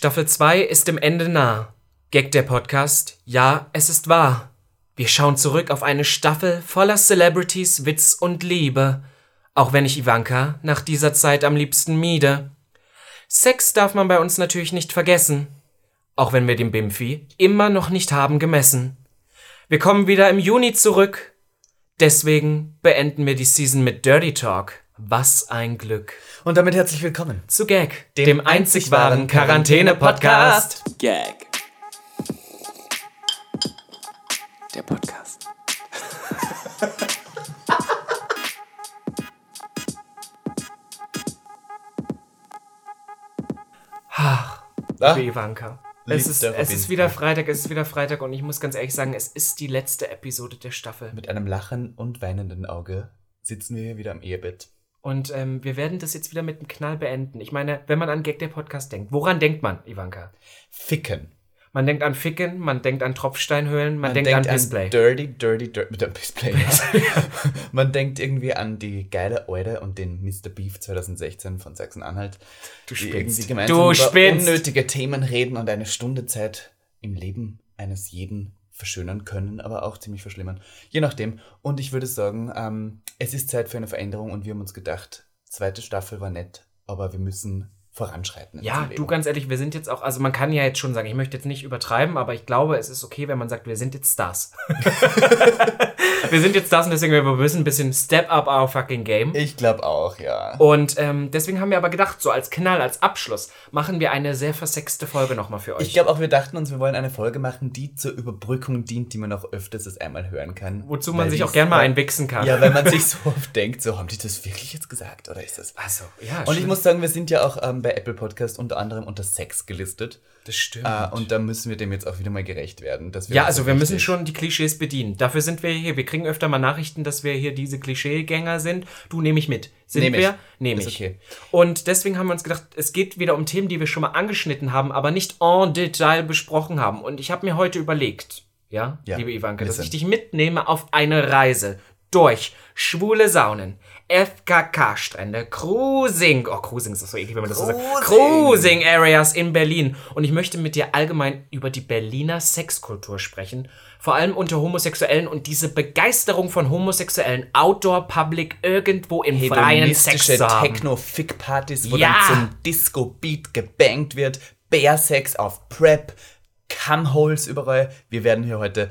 Staffel 2 ist dem Ende nah. Gag der Podcast, ja, es ist wahr. Wir schauen zurück auf eine Staffel voller Celebrities, Witz und Liebe. Auch wenn ich Ivanka nach dieser Zeit am liebsten miede. Sex darf man bei uns natürlich nicht vergessen. Auch wenn wir den Bimfi immer noch nicht haben gemessen. Wir kommen wieder im Juni zurück. Deswegen beenden wir die Season mit Dirty Talk. Was ein Glück. Und damit herzlich willkommen zu Gag, dem, dem einzig wahren Quarantäne-Podcast. Gag. Der Podcast. Ach, liebe Ivanka. Es ist, es ist wieder Freitag, es ist wieder Freitag und ich muss ganz ehrlich sagen, es ist die letzte Episode der Staffel. Mit einem lachen und weinenden Auge sitzen wir hier wieder am Ehebett. Und ähm, wir werden das jetzt wieder mit einem Knall beenden. Ich meine, wenn man an Gag der Podcast denkt, woran denkt man, Ivanka? Ficken. Man denkt an Ficken, man denkt an Tropfsteinhöhlen, man, man denkt, denkt, an Display. An dirty, dirty, dirty, mit dem Display. man denkt irgendwie an die geile Eude und den Mr. Beef 2016 von Sachsen-Anhalt. Du spinnst. gemeinsam du über spinnst. unnötige Themen reden und eine Stunde Zeit im Leben eines jeden verschönern können, aber auch ziemlich verschlimmern. Je nachdem. Und ich würde sagen, ähm, es ist Zeit für eine Veränderung und wir haben uns gedacht, zweite Staffel war nett, aber wir müssen voranschreiten. Ja, du ganz ehrlich, wir sind jetzt auch, also man kann ja jetzt schon sagen, ich möchte jetzt nicht übertreiben, aber ich glaube, es ist okay, wenn man sagt, wir sind jetzt Stars. wir sind jetzt Stars und deswegen wir müssen ein bisschen step up our fucking game. Ich glaube auch, ja. Und ähm, deswegen haben wir aber gedacht, so als Knall, als Abschluss, machen wir eine sehr versexte Folge nochmal für euch. Ich glaube auch, wir dachten uns, wir wollen eine Folge machen, die zur Überbrückung dient, die man auch öfters als einmal hören kann. Wozu man sich auch gern mal einwichsen kann. Ja, weil man sich so oft denkt, so, haben die das wirklich jetzt gesagt oder ist das? Achso, ja. Und ich muss sagen, wir sind ja auch ähm, bei Apple Podcast unter anderem unter Sex gelistet. Das stimmt. Äh, und da müssen wir dem jetzt auch wieder mal gerecht werden. Dass wir ja, also wir müssen schon die Klischees bedienen. Dafür sind wir hier. Wir kriegen öfter mal Nachrichten, dass wir hier diese Klischeegänger sind. Du nehme ich mit. Sind nehm wir? Nehme ich. Okay. Und deswegen haben wir uns gedacht, es geht wieder um Themen, die wir schon mal angeschnitten haben, aber nicht en Detail besprochen haben. Und ich habe mir heute überlegt, ja, ja liebe Ivanka, dass ich dich mitnehme auf eine Reise durch schwule Saunen, FKK-Strände, Cruising, oh, Cruising ist das so eklig, wenn man das so sagt, Cruising Areas in Berlin. Und ich möchte mit dir allgemein über die Berliner Sexkultur sprechen. Vor allem unter Homosexuellen und diese Begeisterung von Homosexuellen Outdoor Public irgendwo im freien Sex zu haben. Techno-Fick-Partys, wo ja. dann zum Disco-Beat gebankt wird, Bär-Sex auf Prep, Cumholes überall. Wir werden hier heute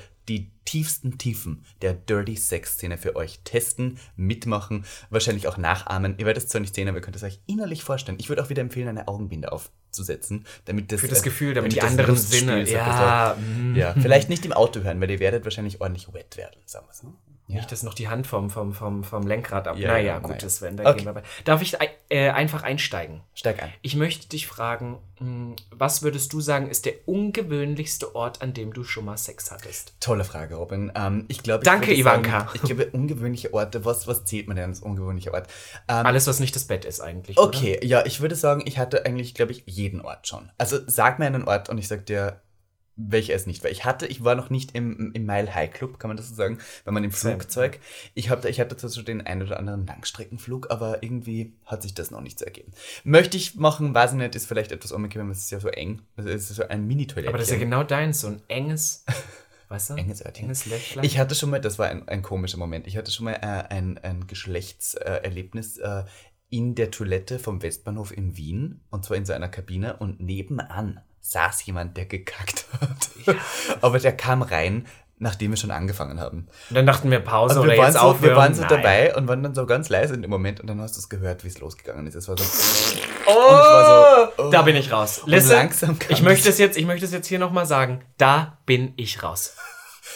tiefsten Tiefen der Dirty Sex-Szene für euch testen, mitmachen, wahrscheinlich auch nachahmen. Ihr werdet es zwar nicht sehen, aber ihr könnt es euch innerlich vorstellen. Ich würde auch wieder empfehlen, eine Augenbinde aufzusetzen, damit das. Für das äh, Gefühl, damit, damit die anderen Sinne. Ja, ja, vielleicht nicht im Auto hören, weil ihr werdet wahrscheinlich ordentlich wet werden, sagen wir so. Ja. Nicht, dass noch die Hand vom, vom, vom, vom Lenkrad ab. Ja, naja, gut, naja. das werden okay. gehen wir bei. Darf ich äh, einfach einsteigen? Steig ein. Ich möchte dich fragen, hm, was würdest du sagen, ist der ungewöhnlichste Ort, an dem du schon mal Sex hattest? Tolle Frage, Robin. Ähm, ich glaube, Danke, ich Ivanka. Sagen, ich glaube, ungewöhnliche Orte, was, was zählt man denn als ungewöhnlicher Ort? Ähm, Alles, was nicht das Bett ist, eigentlich. Okay, oder? ja, ich würde sagen, ich hatte eigentlich, glaube ich, jeden Ort schon. Also sag mir einen Ort und ich sag dir, welcher es nicht war. Ich hatte, ich war noch nicht im, im Mile High Club, kann man das so sagen, wenn man im Flugzeug. Ich, hab, ich hatte zwar so den einen oder anderen Langstreckenflug, aber irgendwie hat sich das noch nicht so ergeben. Möchte ich machen, weiß ich nicht, ist vielleicht etwas unbequem, es ist ja so eng. Also es ist so ein Mini-Toilette. Aber das ist ja genau deins, so ein enges. Weißt du? Enges Örtchen. Enges Ich hatte schon mal, das war ein, ein komischer Moment, ich hatte schon mal äh, ein, ein Geschlechtserlebnis äh, in der Toilette vom Westbahnhof in Wien und zwar in so einer Kabine und nebenan saß jemand, der gekackt hat. Ja. Aber der kam rein, nachdem wir schon angefangen haben. Und dann dachten wir Pause und wir oder jetzt so, aufhören. Wir waren so Nein. dabei und waren dann so ganz leise in dem Moment und dann hast du es gehört, wie es losgegangen ist. Es war so. Oh, war so, oh. Da bin ich raus. Listen, langsam ich möchte es jetzt, ich möchte es jetzt hier nochmal sagen. Da bin ich raus.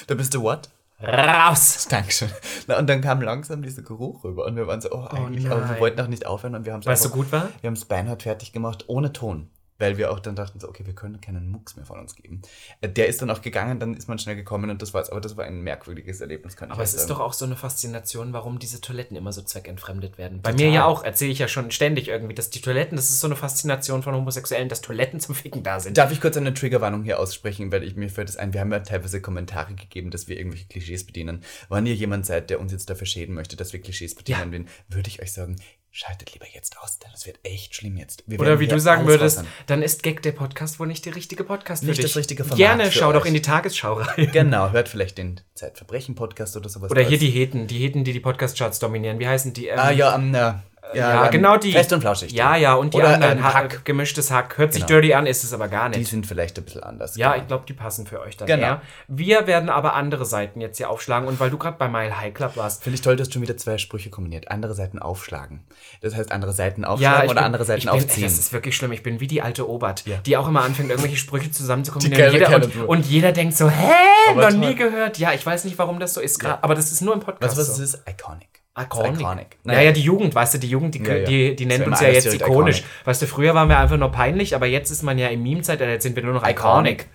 Da bist du what? Raus! Dankeschön. Na, und dann kam langsam dieser Geruch rüber und wir waren so, oh, eigentlich, oh aber wir wollten auch nicht aufhören und wir haben es Weißt du, gut war? Wir haben es beinhart fertig gemacht, ohne Ton weil wir auch dann dachten, so, okay, wir können keinen Mucks mehr von uns geben. Äh, der ist dann auch gegangen, dann ist man schnell gekommen und das war's. Aber das war ein merkwürdiges Erlebnis, kann Aber es ist doch auch so eine Faszination, warum diese Toiletten immer so zweckentfremdet werden. Bei Total. mir ja auch, erzähle ich ja schon ständig irgendwie, dass die Toiletten, das ist so eine Faszination von Homosexuellen, dass Toiletten zum Ficken da sind. Darf ich kurz eine Triggerwarnung hier aussprechen, weil ich mir fällt das ein, wir haben ja teilweise Kommentare gegeben, dass wir irgendwelche Klischees bedienen. Wenn ihr jemand seid, der uns jetzt dafür schäden möchte, dass wir Klischees bedienen, ja. würde ich euch sagen, schaltet lieber jetzt aus, denn es wird echt schlimm jetzt. Wir Oder wie du sagen würdest, raushauen. dann ist Gag der Podcast wohl nicht der richtige Podcast Nicht für dich. das richtige Format Gerne, schau doch euch. in die Tagesschau rein. Genau, hört vielleicht den Zeitverbrechen-Podcast oder sowas. Oder hier die Heten, die Heten, die die Podcast-Charts dominieren. Wie heißen die? Ähm, Ah, ja, am, äh, ja, ähm, genau die. Fest und flauschig. Ja, ja, und die Oder anderen. Ha- Hack. Gemischtes Hack. Hört sich Genau. dirty an, ist es aber gar Die nicht. sind vielleicht ein bisschen anders. Ja, genau. ich glaube, die passen für euch dann Genau. eher. Wir werden aber andere Seiten jetzt hier aufschlagen. Und weil du gerade bei Mile High Club warst, Finde ich toll, dass du schon wieder zwei Sprüche kombiniert. Andere Seiten aufschlagen. Das heißt, andere Seiten aufschlagen ich oder bin- andere Seiten bin, aufziehen. Das ist wirklich schlimm. Ich bin wie die alte Obert, Ja. die auch immer anfängt, irgendwelche Sprüche zusammen zu Die kombinieren. keiner Jeder, und, und jeder denkt so, hä, Aber noch toll. nie gehört. Ja, ich weiß nicht, warum das so ist. gra- Aber das ist nur im Podcast du, was so. ist? Iconic. Iconic. Iconic. Naja, ja, die Jugend, weißt du, die Jugend, die, Ja, ja. die, die nennt uns ja jetzt ikonisch. iconic. Weißt du, früher waren wir einfach nur peinlich, aber jetzt ist man ja im Meme-Zeitalter, jetzt sind wir nur noch iconic.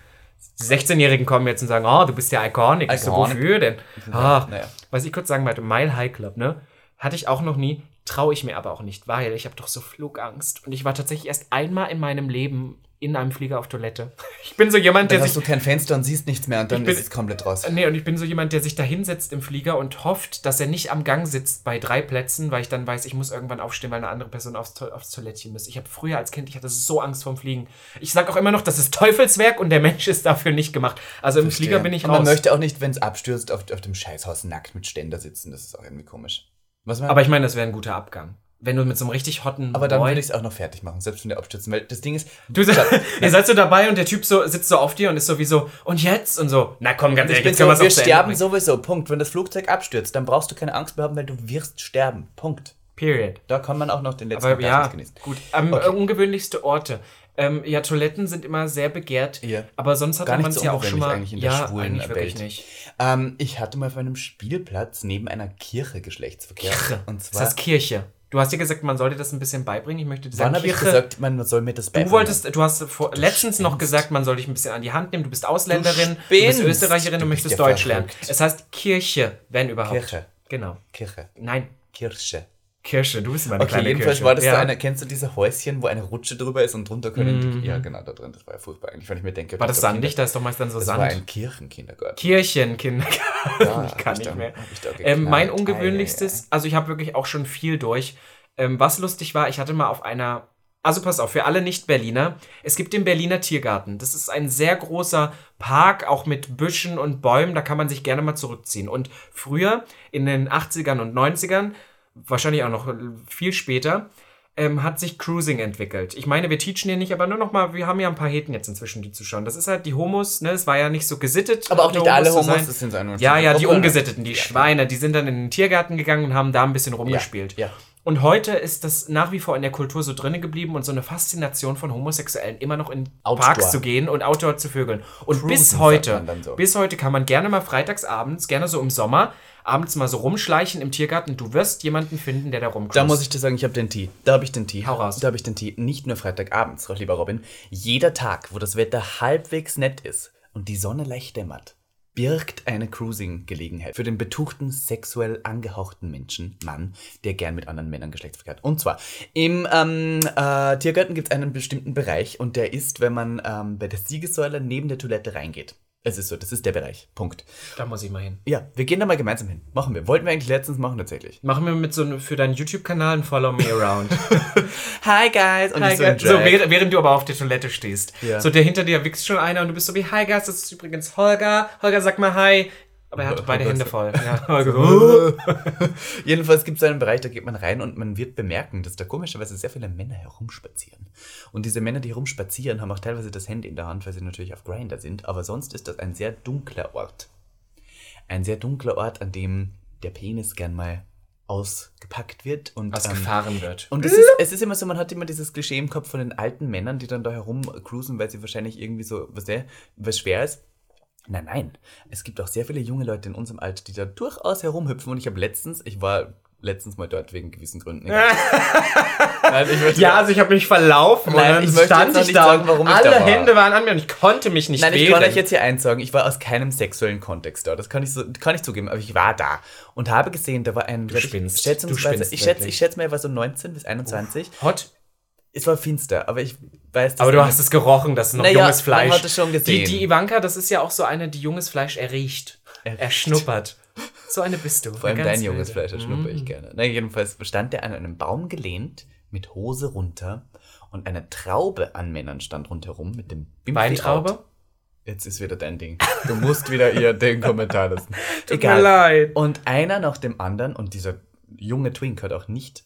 Die 16-Jährigen kommen jetzt und sagen, oh, du bist ja iconic. Ich so, Iconic. wofür denn? Ah, Naja. Was ich kurz sagen wollte, Mile High Club, ne? Hatte ich auch noch nie, traue ich mir aber auch nicht, weil ich habe doch so Flugangst. Und ich war tatsächlich erst einmal in meinem Leben in einem Flieger auf Toilette. Ich bin so jemand, Dann der hast sich du kein Fenster und siehst nichts mehr und dann bin- ist es komplett raus. Nee, und ich bin so jemand, der sich da hinsetzt im Flieger und hofft, dass er nicht am Gang sitzt bei drei Plätzen, weil ich dann weiß, ich muss irgendwann aufstehen, weil eine andere Person aufs, aufs Toilettchen muss. Ich habe früher als Kind, ich hatte so Angst vorm Fliegen. Ich sage auch immer noch, das ist Teufelswerk und der Mensch ist dafür nicht gemacht. Also im Flieger bin ich und raus. man möchte auch nicht, wenn es abstürzt, auf, auf dem Scheißhaus nackt mit Ständer sitzen. Das ist auch irgendwie komisch. Aber ich meine, das wäre ein guter Abgang. Wenn du mit so einem richtig hotten aber dann Boy- würde ich es auch noch fertig machen, selbst wenn der abstürzt. Weil das Ding ist, Du ihr seid so dabei und der Typ so sitzt so auf dir und ist so wie so, und jetzt? Und so, na komm, ganz ich ehrlich, bin jetzt so, können wir zu Ende sterben sowieso. Punkt. Wenn das Flugzeug abstürzt, dann brauchst du keine Angst mehr haben, weil du wirst sterben. Punkt. Period. Da kann man auch noch den letzten Aber ja, Orgasmus genießen. gut. Am Okay. ungewöhnlichste Orte. Ähm, ja, Toiletten sind immer sehr begehrt. Ja. Aber sonst hat man es so ja auch schon mal. eigentlich in der ja, schwulen eigentlich wirklich Welt. nicht. Ähm, ich hatte mal auf einem Spielplatz neben einer Kirche Geschlechtsverkehr. Und Das zwar, heißt Kirche. Du hast dir gesagt, man sollte das ein bisschen beibringen. Ich möchte dir wann sagen, habe ich gesagt, man soll mir das du beibringen? wolltest, du hast vor, letztens noch spinnst. gesagt, man soll dich ein bisschen an die Hand nehmen. Du bist Ausländerin, du, bist spinnst. Österreicherin, du, Du bist möchtest ja Deutsch lernen. verrückt. Es heißt Kirche, wenn überhaupt. Kirche. Genau. Kirche. Nein, Kirche. Kirche. Du bist immer eine Okay, kleine jedenfalls Kirche. war das ja. so eine, kennst du diese Häuschen, wo eine Rutsche drüber ist und drunter können Mhm. die, ja genau, da drin, das war ja furchtbar eigentlich, wenn ich mir denke. War das das sandig? Da ist doch meist dann so Das Sand. war ein Kirchenkindergarten. Kirchenkindergarten. Ja, ich kann ich nicht da- mehr. da Ähm, mein ungewöhnlichstes, also ich habe wirklich auch schon viel durch. Ähm, was lustig war, ich hatte mal auf einer, also pass auf, für alle Nicht-Berliner, es gibt den Berliner Tiergarten. Das ist ein sehr großer Park, auch mit Büschen und Bäumen, da kann man sich gerne mal zurückziehen. Und früher, in den 80ern und 90ern, wahrscheinlich auch noch viel später, ähm, hat sich Cruising entwickelt. Ich meine, wir teachen hier nicht, aber nur noch mal, wir haben ja ein paar Heten jetzt inzwischen, die zuschauen. Das ist halt die Homos, ne? Es war ja nicht so gesittet. Aber auch nicht alle zu Homos, das sind so Ja, ja, die Gruppe. Ungesitteten, die Ja, Schweine, die sind dann in den Tiergarten gegangen und haben da ein bisschen Ja, rumgespielt. ja. Und heute ist das nach wie vor in der Kultur so drinne geblieben und so eine Faszination von Homosexuellen, immer noch in Outdoor. Parks zu gehen und Outdoor zu vögeln. Und Cruisen, bis heute, so. bis heute kann man gerne mal freitagsabends, gerne so im Sommer, abends mal so rumschleichen im Tiergarten. Du wirst jemanden finden, der da rumcruist. Da muss ich dir sagen, ich habe den Tee. Da habe ich den Tee. Hau raus. Da habe ich den Tee. Nicht nur Freitagabends, lieber Robin. Jeder Tag, wo das Wetter halbwegs nett ist und die Sonne leicht dämmert, birgt eine Cruising-Gelegenheit für den betuchten, sexuell angehauchten Menschen, Mann, der gern mit anderen Männern Geschlechtsverkehr hat. Und zwar, im ähm, äh, Tiergarten gibt es einen bestimmten Bereich und der ist, wenn man ähm, bei der Siegessäule neben der Toilette reingeht. Es ist so, das ist der Bereich. Punkt. Da muss ich mal hin. Ja, wir gehen da mal gemeinsam hin. Machen wir. Wollten wir eigentlich letztens machen, tatsächlich. Machen wir mit so einem, für deinen YouTube-Kanal ein Follow Me Around. Hi, guys! Und Hi, so, guys. so während, während du aber auf der Toilette stehst. Ja. So der hinter dir wächst schon einer und du bist so wie, hi guys, das ist übrigens Holger. Holger, sag mal hi. Aber er hat beide Hände voll. Ja, Jedenfalls gibt es einen Bereich, da geht man rein und man wird bemerken, dass da komischerweise sehr viele Männer herumspazieren. Und diese Männer, die herumspazieren, haben auch teilweise das Handy in der Hand, weil sie natürlich auf Grinder sind. Aber sonst ist das ein sehr dunkler Ort. Ein sehr dunkler Ort, an dem der Penis gern mal ausgepackt wird. Und, was ähm, gefahren wird. Und es ist, es ist immer so, man hat immer dieses Klischee im Kopf von den alten Männern, die dann da herumcruisen, weil sie wahrscheinlich irgendwie so, was, der, was schwer ist. Nein, nein. Es gibt auch sehr viele junge Leute in unserem Alter, die da durchaus herumhüpfen. Und ich habe letztens, ich war letztens mal dort wegen gewissen Gründen. Nein, ich Ja, also ich habe mich verlaufen Nein, und dann ich stand ich nicht da sagen, warum ich alle da war. Hände waren an mir und ich konnte mich nicht Nein, ich wehren. kann euch jetzt hier eins sagen. Ich war aus keinem sexuellen Kontext da. Das kann ich, so, kann ich zugeben. Aber ich war da und habe gesehen, da war ein. Du spinnst. Schätzungsweise, Du spinnst ich schätze, ich schätze mal, er war so 19 bis 21. Hot. Es war finster, aber ich weiß, dass Aber du hast es gerochen, das ist noch Naja, junges Fleisch. man hat es schon gesehen. Die, die Ivanka, das ist ja auch so eine, die junges Fleisch erriecht. Er schnuppert. So eine bist du. Vor allem dein junges Fleisch, das schnuppe ich gerne. Na, jedenfalls stand der an einem Baum gelehnt, mit Hose runter und eine Traube an Männern stand rundherum mit dem Bimpfi Weintraube? Jetzt ist wieder dein Ding. Du musst wieder ihr den Kommentar lassen. Tut Egal. mir leid. Und einer nach dem anderen, und dieser junge Twink hat auch nicht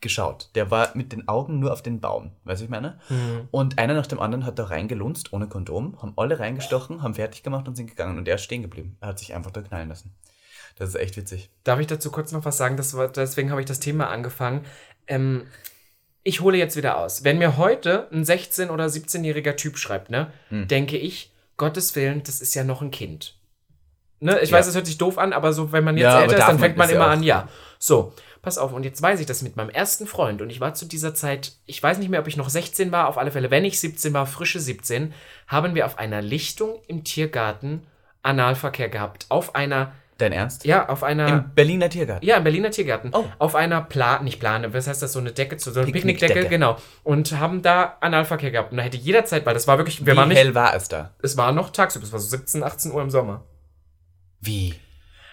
geschaut. Der war mit den Augen nur auf den Baum, weißt du, ich meine? Mhm. Und einer nach dem anderen hat da reingelunzt, ohne Kondom, haben alle reingestochen, haben fertig gemacht und sind gegangen. Und er ist stehen geblieben. Er hat sich einfach da knallen lassen. Das ist echt witzig. Darf ich dazu kurz noch was sagen? Das war, deswegen habe ich das Thema angefangen. Ähm, ich hole jetzt wieder aus. Wenn mir heute ein 16- oder 17-jähriger Typ schreibt, ne, hm. denke ich, Gottes Willen, das ist ja noch ein Kind. Ne? Ich ja. weiß, es hört sich doof an, aber so, wenn man jetzt ja, älter ist, dann fängt man, man immer an, ja. So, pass auf, und jetzt weiß ich das mit meinem ersten Freund. Und ich war zu dieser Zeit, ich weiß nicht mehr, ob ich noch 16 war, auf alle Fälle, wenn ich 17 war, frische 17, haben wir auf einer Lichtung im Tiergarten Analverkehr gehabt. Auf einer Dein Ernst? Ja, auf einer. Im Berliner Tiergarten. Ja, im Berliner Tiergarten. Oh. Auf einer Plan, nicht Plane, was heißt das, so eine Decke, so eine Picknickdecke, Picknick genau. Und haben da Analverkehr gehabt. Und da hätte jederzeit, weil das war wirklich. Wir Wie waren nicht, hell war es da? Es war noch tagsüber, es war so 17, 18 Uhr im Sommer. Wie?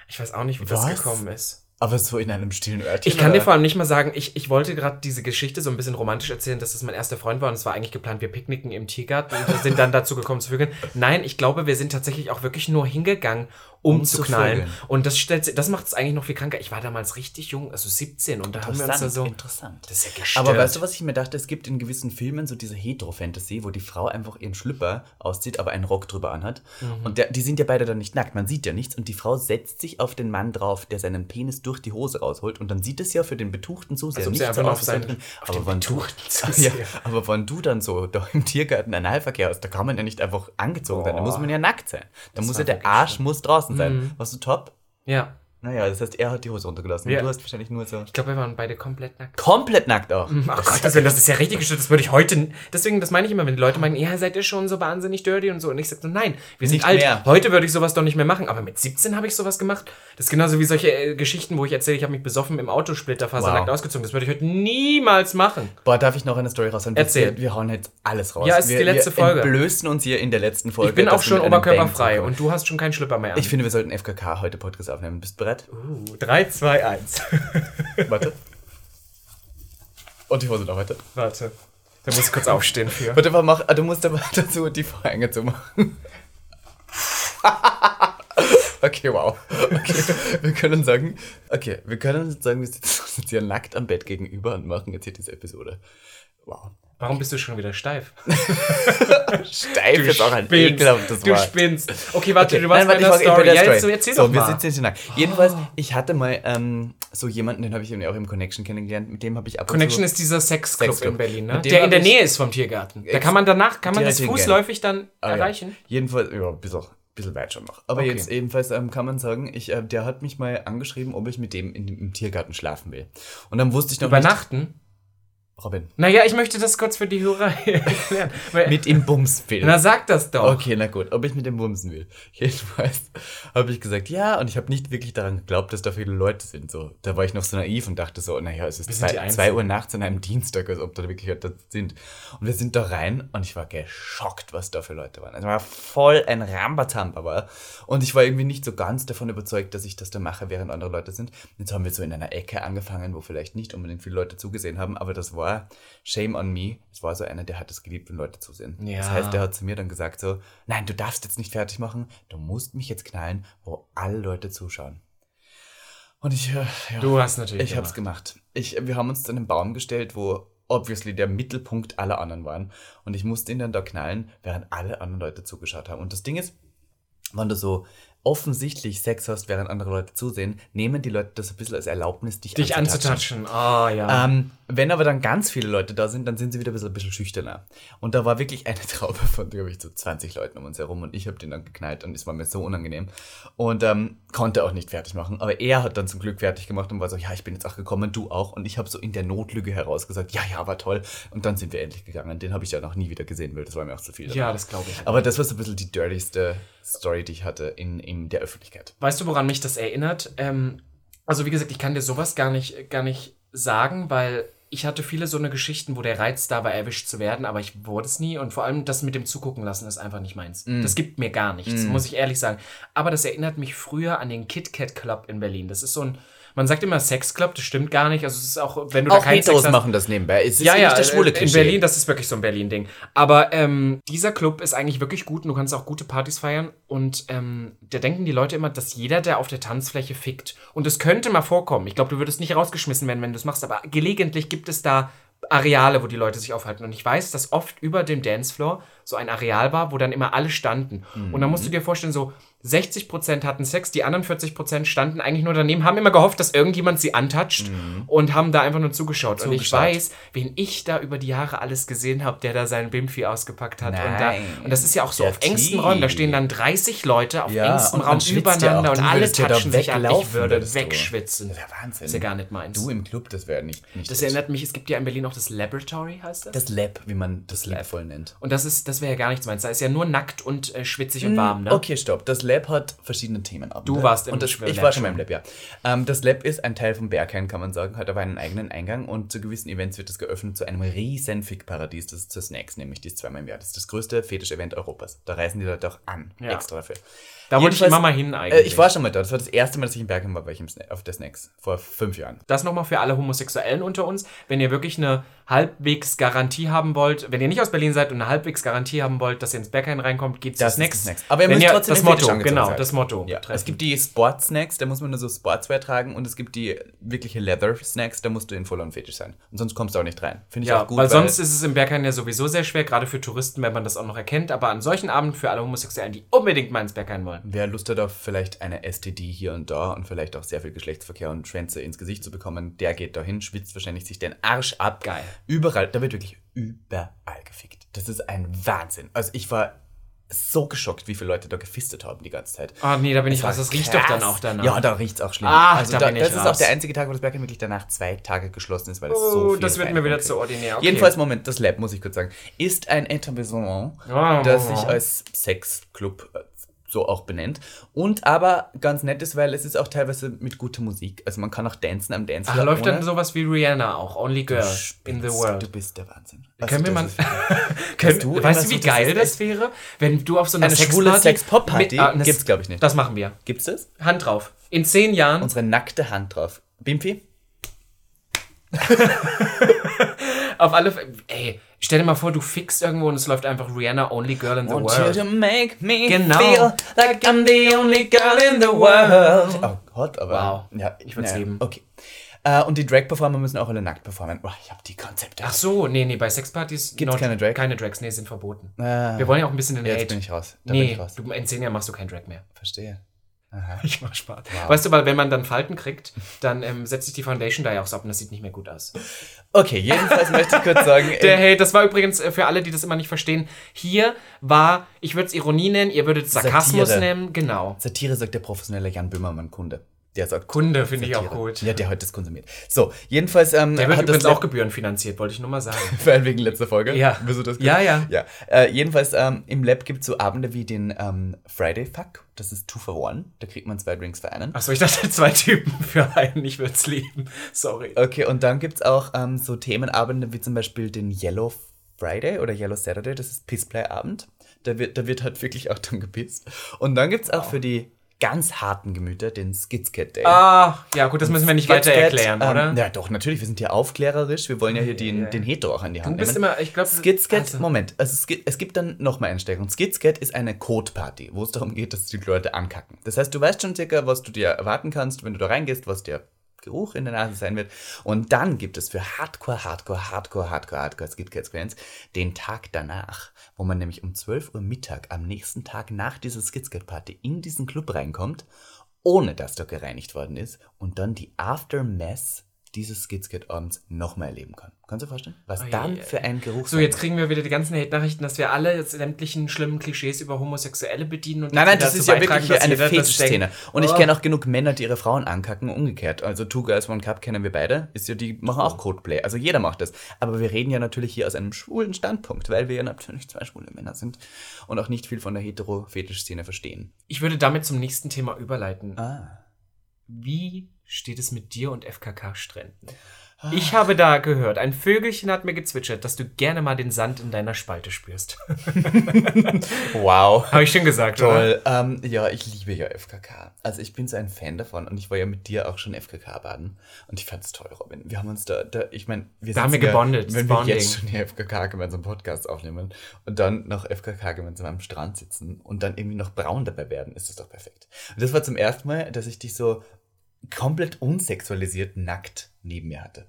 Ich weiß auch nicht, wie was? das gekommen ist. Aber so in einem stillen Örtchen. Ich kann oder? dir vor allem nicht mal sagen, ich, ich wollte gerade diese Geschichte so ein bisschen romantisch erzählen, dass das mein erster Freund war und es war eigentlich geplant, wir picknicken im Tiergarten und sind dann dazu gekommen zu vögeln. Nein, ich glaube, wir sind tatsächlich auch wirklich nur hingegangen, um, um. Und das stellt, das macht es eigentlich noch viel kranker. Ich war damals richtig jung, also 17 und da haben wir uns da so. Interessant. Das ist ja gestört. Aber weißt du, was ich mir dachte? Es gibt in gewissen Filmen so diese Hetero-Fantasy, wo die Frau einfach ihren Schlüpper auszieht, aber einen Rock drüber anhat. Mhm. Und der, die sind ja beide dann nicht nackt, man sieht ja nichts. Und die Frau setzt sich auf den Mann drauf, der seinen Penis durch die Hose rausholt. Und dann sieht es ja für den betuchten Zuseher also, nicht so aus. Auf seinen, aber, wenn du, ja, aber wenn du dann so da im Tiergarten Analverkehr hast, da kann man ja nicht einfach angezogen Boah. sein. Da muss man ja nackt sein. Da muss ja der Arsch muss draußen sein. Mhm. Was du top? Ja. Naja, das heißt, er hat die Hose runtergelassen. Ja. Du hast wahrscheinlich nur so. Ich glaube, wir waren beide komplett nackt. Komplett nackt auch. Mm, ach Gott, das, das ist ja richtig gestört. Das würde ich heute. Deswegen, das meine ich immer, wenn die Leute meinen, ja, seid ihr schon so wahnsinnig dirty und so. Und ich sage so, nein, wir sind nicht alt. Mehr. Heute würde ich sowas doch nicht mehr machen. Aber mit 17 habe ich sowas gemacht. Das ist genauso wie solche äh, Geschichten, wo ich erzähle, ich habe mich besoffen im Autosplitterfaser wow. nackt ausgezogen. Das würde ich heute niemals machen. Boah, darf ich noch eine Story raushauen? Erzähl. Wir, wir hauen jetzt alles raus. Ja, es ist wir, die letzte wir Folge. Wir blößen uns hier in der letzten Folge. Ich bin auch schon oberkörperfrei und du hast schon keinen Schlüpper mehr an. Ich finde, wir sollten FKK heute Podcast aufnehmen. Bist du bereit? Uh, drei 3, 2, 1. Warte. Und die Hose noch weiter. Warte. Da muss ich kurz aufstehen für. Warte, mach, ah, du musst aber dazu die Vorhänge zumachen. okay, wow. Okay, wir können sagen, okay, wir können sagen, wir sitzen hier nackt am Bett gegenüber und machen jetzt hier diese Episode. Wow. Warum bist du schon wieder steif? steif du ist auch ein ekelhaftes Du spinnst. Okay, warte, okay. du warst Nein, bei der Story. Bei der Story. Ja, jetzt, erzähl so, doch mal. wir sitzen jetzt nackt. Jedenfalls, ich hatte mal ähm, so jemanden, den habe ich eben auch im Connection kennengelernt, mit dem habe ich ab Connection ist dieser Sexclub, Sexclub in Berlin, ne? Der in der Nähe ist vom Tiergarten. Da kann man danach, kann man das fußläufig dann ah, erreichen? Ja. Jedenfalls, ja, bis auch bisschen weit schon noch. Aber okay. jetzt ebenfalls ähm, kann man sagen, ich, äh, der hat mich mal angeschrieben, ob ich mit dem in, im Tiergarten schlafen will. Und dann wusste ich noch Übernachten? Nicht, Robin. Naja, ich möchte das kurz für die Hörer erklären. mit ihm bumsen will. Na, sag das doch. Okay, na gut, ob ich mit dem bumsen will. Jedenfalls habe ich gesagt, ja, und ich habe nicht wirklich daran geglaubt, dass da viele Leute sind. So, da war ich noch so naiv und dachte so, naja, es ist zwei, zwei, Uhr nachts an einem Dienstag, als ob da wirklich Leute sind. Und wir sind da rein und ich war geschockt, was da für Leute waren. Also war voll ein Rambazamba aber. Und ich war irgendwie nicht so ganz davon überzeugt, dass ich das da mache, während andere Leute sind. Jetzt haben wir so in einer Ecke angefangen, wo vielleicht nicht unbedingt viele Leute zugesehen haben, aber das war war Shame on Me. Es war so einer, der hat es geliebt, wenn Leute zusehen. Ja. Das heißt, der hat zu mir dann gesagt so, nein, du darfst jetzt nicht fertig machen, du musst mich jetzt knallen, wo alle Leute zuschauen. Und ich, äh, ja, du hast natürlich. Ich habe es gemacht. Ich, wir haben uns zu einem Baum gestellt, wo obviously der Mittelpunkt aller anderen waren. Und ich musste ihn dann da knallen, während alle anderen Leute zugeschaut haben. Und das Ding ist, wenn du so offensichtlich Sex hast, während andere Leute zusehen, nehmen die Leute das ein bisschen als Erlaubnis, dich, dich anzutatschen. Ah, oh, ja. Ähm, wenn aber dann ganz viele Leute da sind, dann sind sie wieder ein bisschen, ein bisschen schüchterner. Und da war wirklich eine Traube von, glaube ich, so 20 Leuten um uns herum und ich habe den dann geknallt und es war mir so unangenehm. Und ähm, konnte auch nicht fertig machen. Aber er hat dann zum Glück fertig gemacht und war so, ja, ich bin jetzt auch gekommen, du auch. Und ich habe so in der Notlüge herausgesagt, ja, ja, war toll. Und dann sind wir endlich gegangen. Den habe ich ja noch nie wieder gesehen, weil das war mir auch zu viel. Ja, das glaube ich. Aber das war so ein bisschen die dirtyste Story, die ich hatte in, in der Öffentlichkeit. Weißt du, woran mich das erinnert? Ähm, also wie gesagt, ich kann dir sowas gar nicht, gar nicht sagen, weil ich hatte viele so eine Geschichten, wo der Reiz da war, erwischt zu werden, aber ich wurde es nie. Und vor allem das mit dem Zugucken lassen ist einfach nicht meins. Mm. Das gibt mir gar nichts, mm. muss ich ehrlich sagen. Aber das erinnert mich früher an den Kit Kat Club in Berlin. Das ist so ein man sagt immer Sexclub, das stimmt gar nicht. Also es ist auch, wenn du auch da keinen Sex hast, machen das nebenbei. Es ist ja, ja, das schwule in Berlin, das ist wirklich so ein Berlin-Ding. Aber ähm, dieser Club ist eigentlich wirklich gut und du kannst auch gute Partys feiern. Und ähm, da denken die Leute immer, dass jeder, der auf der Tanzfläche fickt. Und es könnte mal vorkommen. Ich glaube, du würdest nicht rausgeschmissen werden, wenn du es machst. Aber gelegentlich gibt es da Areale, wo die Leute sich aufhalten. Und ich weiß, dass oft über dem Dancefloor so ein Areal war, wo dann immer alle standen. Mhm. Und dann musst du dir vorstellen, so 60% hatten Sex, die anderen 40% standen eigentlich nur daneben, haben immer gehofft, dass irgendjemand sie antatscht mhm. und haben da einfach nur zugeschaut. zugeschaut. Und ich weiß, wen ich da über die Jahre alles gesehen habe, der da seinen Bimfi ausgepackt hat. Und, da, und, das ist ja auch so ja, auf engstem Raum, da stehen dann 30 Leute auf ja, engstem Raum übereinander und alle tatschen sich an. Ich würde wegschwitzen. Das ist ja Wahnsinn. Das ist ja gar nicht meins. Du im Club, das wäre nicht, nicht Das erinnert mich, es gibt ja in Berlin auch das Laboratory, heißt das? Das Lab, wie man das, Lab voll nennt. Und das das wäre ja gar nichts meins. Da ist ja nur nackt und äh, schwitzig und warm, ne? Okay, stopp. Das Lab hat verschiedene verschiedene Themen ab. Du warst im und das, Ich war schon im Lab, ja. Ähm, das Lab ist ein Teil vom Berghain, kann man sagen, hat aber einen eigenen Eingang und zu gewissen Events wird es geöffnet zu einem riesen Fickparadies. Das ist zur Snacks, nämlich die zweimal im Jahr. Das ist das größte Fetisch-Event Europas. Da reisen die Leute auch an, ja. extra dafür. Da wollte ich immer mal hin eigentlich. Äh, ich war schon mal da. Das war das erste Mal, dass ich im Bergheim war, war ich auf der Snacks. Vor fünf Jahren. Das nochmal für alle Homosexuellen unter uns. Wenn ihr wirklich eine halbwegs Garantie haben wollt, wenn ihr nicht aus Berlin seid und eine halbwegs Garantie haben wollt, dass ihr ins Bergheim reinkommt, geht zu Snacks. Snacks. Aber ihr wenn müsst ihr, trotzdem das Motto, genau, das Motto. Ja. Es gibt die Sport-Snacks, da muss man nur so Sportswear tragen und es gibt die wirkliche Leather-Snacks, da musst du in voller Fetisch sein. Und sonst kommst du auch nicht rein. Finde ich ja, auch gut. Weil, weil sonst ist es im Bergheim ja sowieso sehr schwer, gerade für Touristen, wenn man das auch noch erkennt. Aber an solchen Abend für alle Homosexuellen, die unbedingt mal ins Bergheim wollen. Wer Lust hat auf vielleicht eine STD hier und da und vielleicht auch sehr viel Geschlechtsverkehr und Schwänze ins Gesicht zu bekommen, der geht dahin, schwitzt wahrscheinlich sich den Arsch ab. Geil. Überall, da wird wirklich überall gefickt. Das ist ein Wahnsinn. Also ich war so geschockt, wie viele Leute da gefistet haben die ganze Zeit. Ah, nee, da bin das ich raus. Das riecht doch dann auch danach. Ja, da riecht es auch schlimm. Ah, also da, da bin das ich ist raus. auch der einzige Tag, wo das Bergheim wirklich danach zwei Tage geschlossen ist, weil es oh, so viel das wird mir wieder zu ordinär. Okay. Jedenfalls, Moment, das Lab, muss ich kurz sagen, ist ein Etablissement, oh, das sich als Sexclub äh, so auch benennt. Und aber ganz nett ist, weil es ist auch teilweise mit guter Musik. Also man kann auch dancen am Dance. Ach, läuft dann sowas wie Rihanna auch, Only Girl in the World. Du bist der Wahnsinn. Was Können wir mal. Können, du weißt du, wie geil das, das wäre, wenn du auf so einer eine schwule Sex-Pop-Party ah, gibt's, glaube ich, nicht. Das machen wir. Gibt's das? Hand drauf. In zehn Jahren. Unsere nackte Hand drauf. Bimfi? auf alle Fälle. Ey, stell dir mal vor, du fixst irgendwo und es läuft einfach Rihanna Only Girl in the Want World. You to make me genau. feel like I'm the only girl in the world. Oh Gott, aber. Wow. Ja, ich würde es ja, lieben. Okay. Uh, und die Drag-Performer müssen auch alle nackt performen. Oh, ich habe die Konzepte. Ach so, nee, nee, bei Sexpartys gibt es keine Drag. Keine Drags, nee, sind verboten. Ah. Wir wollen ja auch ein bisschen den Jetzt Hate. bin ich raus. Da nee, ich raus. Du, in zehn Jahren machst du kein Drag mehr. Verstehe. Aha. Ich mach Spaß. Wow. Weißt du, weil wenn man dann Falten kriegt, dann ähm, setzt sich die Foundation da ja auch so ab und das sieht nicht mehr gut aus. Okay, jedenfalls möchte ich kurz sagen. Der hey, das war übrigens äh, für alle, die das immer nicht verstehen. Hier war, ich würde es Ironie nennen, ihr würdet Sarkasmus Satire. nennen, genau. Satire sagt der professionelle Jan Böhmermann-Kunde. Der sagt Kunde finde ich auch gut. Ja, der heute das konsumiert. So, jedenfalls. Ähm, der wird hat übrigens auch gebührenfinanziert, wollte ich nur mal sagen. Vor allem wegen letzter Folge. Ja. Wieso das ja, ja. ja. Äh, jedenfalls, ähm, im Lab gibt es so Abende wie den ähm, Friday Fuck. Das ist Two for One. Da kriegt man zwei Drinks für einen. Achso, ich dachte zwei Typen für einen. Ich würde es lieben. Sorry. Okay, und dann gibt es auch ähm, so Themenabende wie zum Beispiel den Yellow Friday oder Yellow Saturday. Das ist Pissplay-Abend. Da wird, da wird halt wirklich auch dann gepisst. Und dann gibt es auch wow. für die ganz harten Gemüter den Skizcat Day. Ah, ja gut, das müssen wir nicht weiter erklären, ähm, oder? Ja, doch, natürlich, wir sind hier aufklärerisch, wir wollen ja hier den, ja, ja. den Hetero auch an die Hand nehmen. Du bist nehmen. immer, ich glaube... Skizcat, also. Moment, also es gibt, es gibt dann nochmal eine Stärkung. Skizcat ist eine Code-Party, wo es darum geht, dass die Leute ankacken. Das heißt, du weißt schon circa, was du dir erwarten kannst, wenn du da reingehst, was dir Geruch in der Nase sein wird. Und dann gibt es für Hardcore, Hardcore, Hardcore, Hardcore, Hardcore Skizcat-Fans den Tag danach, wo man nämlich um 12 Uhr Mittag am nächsten Tag nach dieser Skizcat-Party in diesen Club reinkommt, ohne dass dort gereinigt worden ist und dann die Aftermath dieses Skizcat-Abends nochmal erleben kann. Kannst du dir vorstellen? Was oh, dann für ein Geruch So, jetzt kriegen wir wieder die ganzen Hate-Nachrichten, dass wir alle jetzt sämtlichen schlimmen Klischees über Homosexuelle bedienen. Und nein, nein, das ist ja wirklich eine Fetisch-Szene. Und oh. ich kenne auch genug Männer, die ihre Frauen ankacken, umgekehrt. Also Two Girls One Cup kennen wir beide. Ist ja, die machen auch Codeplay. Also jeder macht das. Aber wir reden ja natürlich hier aus einem schwulen Standpunkt, weil wir ja natürlich zwei schwule Männer sind und auch nicht viel von der hetero-Fetisch-Szene verstehen. Ich würde damit zum nächsten Thema überleiten. Ah. Wie steht es mit dir und FKK-Stränden? Ich habe da gehört, ein Vögelchen hat mir gezwitschert, dass du gerne mal den Sand in deiner Spalte spürst. wow. Habe ich schon gesagt, Toll. Ähm, ja, ich liebe ja FKK. Also ich bin so ein Fan davon und ich war ja mit dir auch schon FKK baden und ich fand es toll, Robin. Wir haben uns da, da ich meine, wir da haben wir gebondet. Ja, wenn wir jetzt schon die FKK gemeinsam Podcast aufnehmen und dann noch FKK gemeinsam am Strand sitzen und dann irgendwie noch braun dabei werden, ist das doch perfekt. Und das war zum ersten Mal, dass ich dich so komplett unsexualisiert nackt neben mir hatte.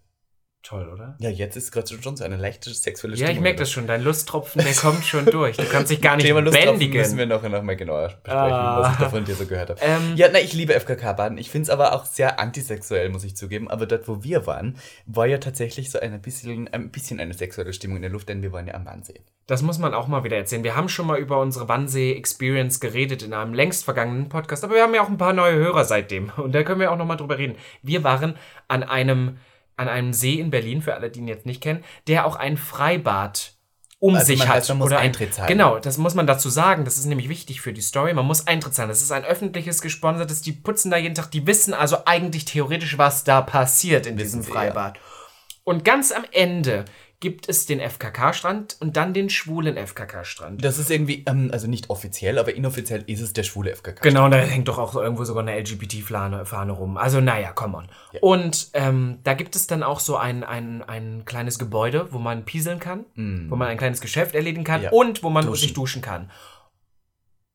Toll, oder? Ja, jetzt ist gerade schon so eine leichte sexuelle Stimmung. Ja, ich merke das schon. Dein Lusttropfen, der kommt schon durch. Du kannst dich gar nicht Thema bändigen. müssen wir noch, noch mal genauer besprechen, ah. was ich da von dir so gehört habe. Ähm, ja, na, ich liebe FKK-Baden. Ich finde es aber auch sehr antisexuell, muss ich zugeben. Aber dort, wo wir waren, war ja tatsächlich so ein bisschen, ein bisschen eine sexuelle Stimmung in der Luft, denn wir waren ja am Wannsee. Das muss man auch mal wieder erzählen. Wir haben schon mal über unsere Wannsee-Experience geredet in einem längst vergangenen Podcast, aber wir haben ja auch ein paar neue Hörer seitdem. Und da können wir auch noch mal drüber reden. Wir waren an einem an einem See in Berlin, für alle, die ihn jetzt nicht kennen, der auch ein Freibad um also sich hat. Heißt, man muss oder Eintritt zahlen. Genau, das muss man dazu sagen. Das ist nämlich wichtig für die Story. Man muss Eintritt zahlen. Das ist ein öffentliches, gesponsertes. Die putzen da jeden Tag. Die wissen also eigentlich theoretisch, was da passiert in wissen diesem Freibad. ja. Und ganz am Ende gibt es den FKK-Strand und dann den schwulen FKK-Strand. Das ist irgendwie, ähm, also nicht offiziell, aber inoffiziell ist es der schwule FKK-Strand. Genau, da hängt doch auch irgendwo sogar eine LGBT-Fahne Fahne rum. Also naja, come on. Ja. Und ähm, da gibt es dann auch so ein, ein, ein kleines Gebäude, wo man pieseln kann, mm. wo man ein kleines Geschäft erledigen kann ja. und wo man duschen. sich duschen kann.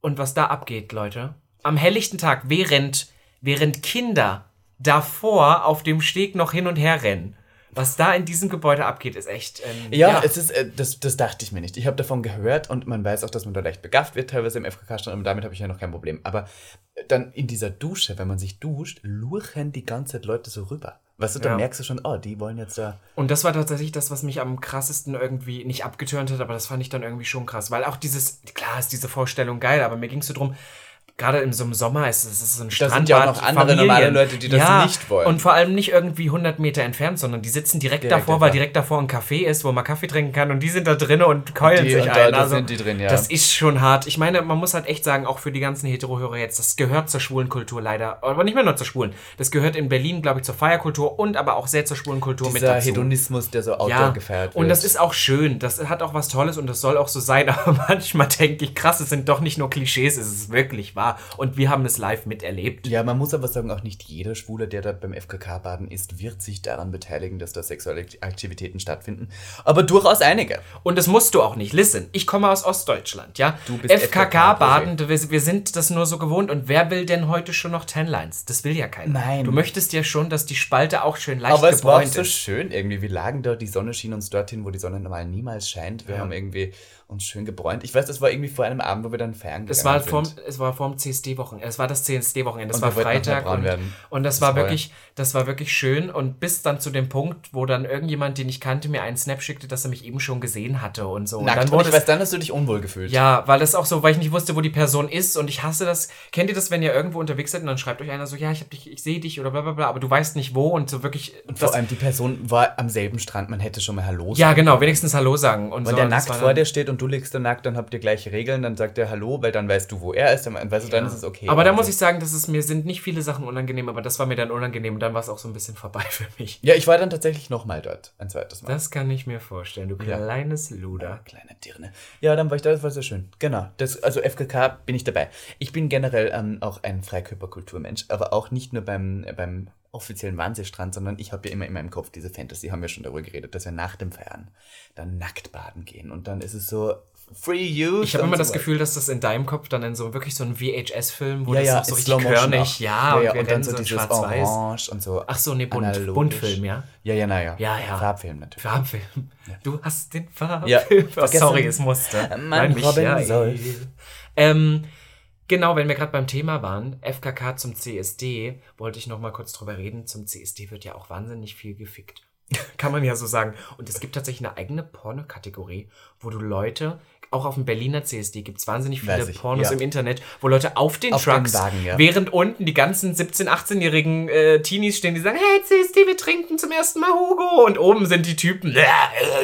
Und was da abgeht, Leute, am helllichten Tag, während, während Kinder davor auf dem Steg noch hin und her rennen was da in diesem Gebäude abgeht, ist echt. Ähm, ja, ja, es ist, äh, das, das dachte ich mir nicht. Ich habe davon gehört und man weiß auch, dass man da leicht begafft wird, teilweise im FKK-Stand, und damit habe ich ja noch kein Problem. Aber dann in dieser Dusche, wenn man sich duscht, lurchen die ganze Zeit Leute so rüber. Weißt du, dann ja. merkst du schon, oh, die wollen jetzt da. Und das war tatsächlich das, was mich am krassesten irgendwie nicht abgetürnt hat, aber das fand ich dann irgendwie schon krass. Weil auch dieses, klar ist diese Vorstellung geil, aber mir ging es so drum, gerade in so einem Sommer ist es so ein Strandbad. Da sind ja auch noch andere Familien. normale Leute, die das ja, nicht wollen. Und vor allem nicht irgendwie 100 Meter entfernt, sondern die sitzen direkt, direkt davor, weil direkt davor ein Café ist, wo man Kaffee trinken kann und die sind da drinnen und keulen die, sich und ein. Da, also, sind die drin, ja. Das ist schon hart. Ich meine, man muss halt echt sagen, auch für die ganzen Hetero-Hörer jetzt, das gehört zur schwulen Kultur leider, aber nicht mehr nur zur schwulen. Das gehört in Berlin, glaube ich, zur Feierkultur und aber auch sehr zur schwulen Kultur Dieser mit dazu. Hedonismus, der so outdoor ja. gefeiert wird. Und das ist auch schön. Das hat auch was Tolles und das soll auch so sein. Aber manchmal denke ich, krass, es sind doch nicht nur Klischees, es ist wirklich wahr. Und wir haben es live miterlebt. Ja, man muss aber sagen, auch nicht jeder Schwule, der da beim FKK-Baden ist, wird sich daran beteiligen, dass da sexuelle Aktivitäten stattfinden. Aber durchaus einige. Und das musst du auch nicht. Listen, ich komme aus Ostdeutschland, ja? Du bist FKK-Baden, FKK wir, wir sind das nur so gewohnt. Und wer will denn heute schon noch Tenlines? Das will ja keiner. Nein. Du möchtest ja schon, dass die Spalte auch schön leicht Aber es war so schön irgendwie. Wir lagen da, die Sonne schien uns dorthin, wo die Sonne normal niemals scheint. Wir ja. haben irgendwie uns schön gebräunt. Ich weiß, das war irgendwie vor einem Abend, wo wir dann feiern gegangen es war sind. Vorm, es war vorm CSD-Wochenende. Es war das CSD-Wochenende. Es war Freitag. Und, und, das, das war wirklich, das war wirklich schön. Und bis dann zu dem Punkt, wo dann irgendjemand, den ich kannte, mir einen Snap schickte, dass er mich eben schon gesehen hatte und so. Nackt, und dann wurde und ich weiß, dann hast du dich unwohl gefühlt. Ja, weil das auch so, weil ich nicht wusste, wo die Person ist. Und ich hasse das. Kennt ihr das, wenn ihr irgendwo unterwegs seid und dann schreibt euch einer so, ja, ich hab dich, ich sehe dich oder bla bla bla, aber du weißt nicht wo und so wirklich. Und vor allem die Person war am selben Strand, man hätte schon mal Hallo sagen. Ja, genau, wenigstens Hallo sagen. Und Wenn so, der nackt vor dir steht und du legst da nackt, dann habt ihr gleiche Regeln, dann sagt er Hallo, weil dann weißt du, wo er ist, dann, weißt du, dann ist es okay. Aber da muss ich sagen, dass es mir sind nicht viele Sachen unangenehm, aber das war mir dann unangenehm und dann war es auch so ein bisschen vorbei für mich. Ja, ich war dann tatsächlich nochmal dort, ein zweites Mal. Das kann ich mir vorstellen, du kleines. Luder. Ja, kleine Dirne. Ja, dann war ich da, das war sehr schön. Genau, das, also FKK bin ich dabei. Ich bin generell ähm, auch ein Freikörperkulturmensch, aber auch nicht nur beim, äh, beim offiziellen Wahnsehstrand, sondern ich habe ja immer in meinem Kopf diese Fantasy, haben wir schon darüber geredet, dass wir nach dem Feiern dann nackt baden gehen und dann ist es so Free Use. Ich habe immer so das Gefühl, dass das in deinem Kopf dann in so wirklich so ein VHS-Film, wo ja, das ja, so richtig körnig, ja, ja, ja, und, dann so, so dieses Orange und so. Ach so, nee, bunt, Buntfilm, ja. Ja, ja, naja. Ja, ja. Farbfilm natürlich. Farbfilm. Du hast den Farbfilm. Ja. Sorry, es musste. Mein Robin soll. Ähm, Genau, wenn wir gerade beim Thema waren, FKK zum CSD, wollte ich noch mal kurz drüber reden. Zum CSD wird ja auch wahnsinnig viel gefickt. Kann man ja so sagen. Und es gibt tatsächlich eine eigene Porno-Kategorie, wo du Leute auch auf dem Berliner CSD gibt es wahnsinnig viele Pornos ja. im Internet, wo Leute auf den auf Trucks, den Wagen, ja. während unten die ganzen 17-, 18-jährigen äh, Teenies stehen, die sagen, hey CSD, wir trinken zum ersten Mal Hugo. Und oben sind die Typen äh,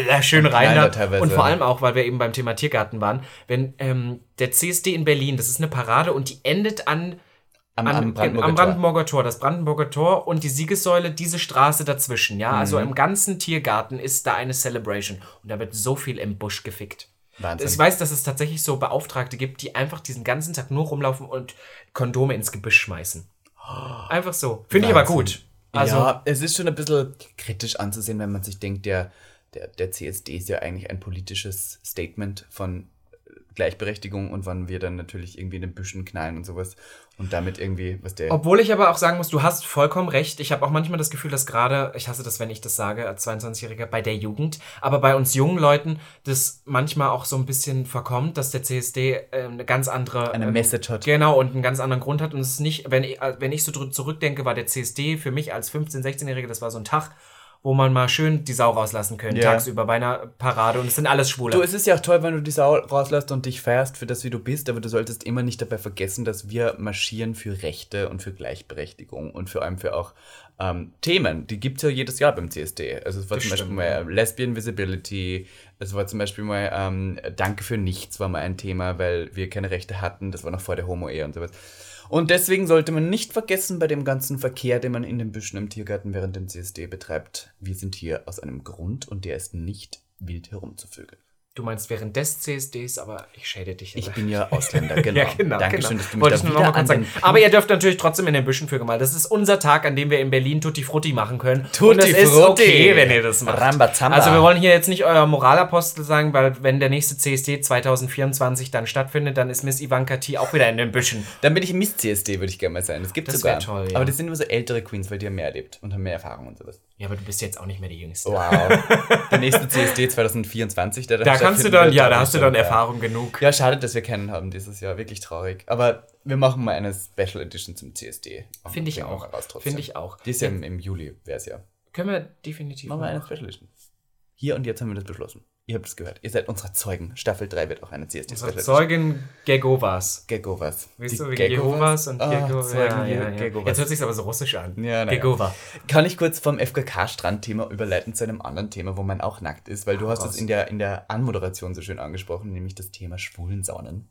äh, schön rein da. Und vor allem auch, weil wir eben beim Thema Tiergarten waren, wenn ähm, der CSD in Berlin, das ist eine Parade und die endet an Am, am, Brandenburger, am Brandenburger Tor. Tor. Das Brandenburger Tor und die Siegessäule, diese Straße dazwischen. Ja, also mhm. also im ganzen Tiergarten ist da eine Celebration. Und da wird so viel im Busch gefickt. Wahnsinn. Ich weiß, dass es tatsächlich so Beauftragte gibt, die einfach diesen ganzen Tag nur rumlaufen und Kondome ins Gebüsch schmeißen. Einfach so. Finde ich aber gut. Also, ja, es ist schon ein bisschen kritisch anzusehen, wenn man sich denkt, der, der, der CSD ist ja eigentlich ein politisches Statement von Gleichberechtigung und wann wir dann natürlich irgendwie in den Büschen knallen und sowas und damit irgendwie, was der. Obwohl ich aber auch sagen muss, du hast vollkommen recht. Ich habe auch manchmal das Gefühl, dass gerade, ich hasse das, wenn ich das sage, als 22-Jähriger, bei der Jugend, aber bei uns jungen Leuten, das manchmal auch so ein bisschen verkommt, dass der CSD äh, eine ganz andere. Eine ähm, Message hat. Genau, und einen ganz anderen Grund hat. Und es ist nicht, wenn ich, wenn ich so zurückdenke, war der CSD für mich als 15-, 16-Jähriger, das war so ein Tag wo man mal schön die Sau rauslassen könnte, ja. tagsüber bei einer Parade und es sind alles Schwule. Du, es ist ja auch toll, wenn du die Sau rauslässt und dich feierst für das, wie du bist, aber du solltest immer nicht dabei vergessen, dass wir marschieren für Rechte und für Gleichberechtigung und vor allem für auch ähm, Themen. Die gibt es ja jedes Jahr beim CSD. Also es war das zum stimmt, Beispiel mal Lesbian Visibility, es war zum Beispiel mal ähm, Danke für nichts war mal ein Thema, weil wir keine Rechte hatten, das war noch vor der Homo-Ehe und sowas. Und deswegen sollte man nicht vergessen bei dem ganzen Verkehr, den man in den Büschen im Tiergarten während dem CSD betreibt, wir sind hier aus einem Grund und der ist nicht wild herumzuvögeln. Du meinst während des CSDs, aber ich schäde dich. Ich bin ja Ausländer, genau. ja, genau Dankeschön, genau. dass du mich Wollte da wieder an sagen. Aber ihr dürft natürlich trotzdem in den Büschen für mal. Das ist unser Tag, an dem wir in Berlin Tutti Frutti machen können. Tutti Und das Frutti. ist okay, wenn ihr das macht. Rambazamba. Also wir wollen hier jetzt nicht euer Moralapostel sagen, weil wenn der nächste CSD 2024 dann stattfindet, dann ist Miss Ivanka T auch wieder in den Büschen. Dann bin ich Miss CSD, würde ich gerne mal sein. Das gibt es sogar. Toll, ja. Aber das sind immer so ältere Queens, weil die haben mehr erlebt und haben mehr Erfahrung und sowas. Ja, aber du bist jetzt auch nicht mehr die Jüngste. Wow. der nächste CSD 2024, der Da kannst du dann, ja, da hast du dann Erfahrung genug. Ja, schade, dass wir keinen haben dieses Jahr. Wirklich traurig. Aber wir machen mal eine Special Edition zum CSD. Finde ich auch. Finde ich auch. Die ist ja im, im Juli, wäre es ja. Können wir definitiv machen. Machen wir eine Special Edition. Hier und jetzt haben wir das beschlossen. Ihr habt es gehört. Ihr seid unsere Zeugen. Staffel 3 wird auch eine CSD Unsere Zeugen Gegovas. Gegovas. Weißt du, wie Gegovas und oh, Gegovas. Ja, ja, ja. Jetzt hört sich aber so russisch an. Ja, Gegova. Kann ich kurz vom FKK-Strandthema überleiten zu einem anderen Thema, wo man auch nackt ist? Weil du hast es in der, in der Anmoderation so schön angesprochen, nämlich das Thema Schwulensaunen.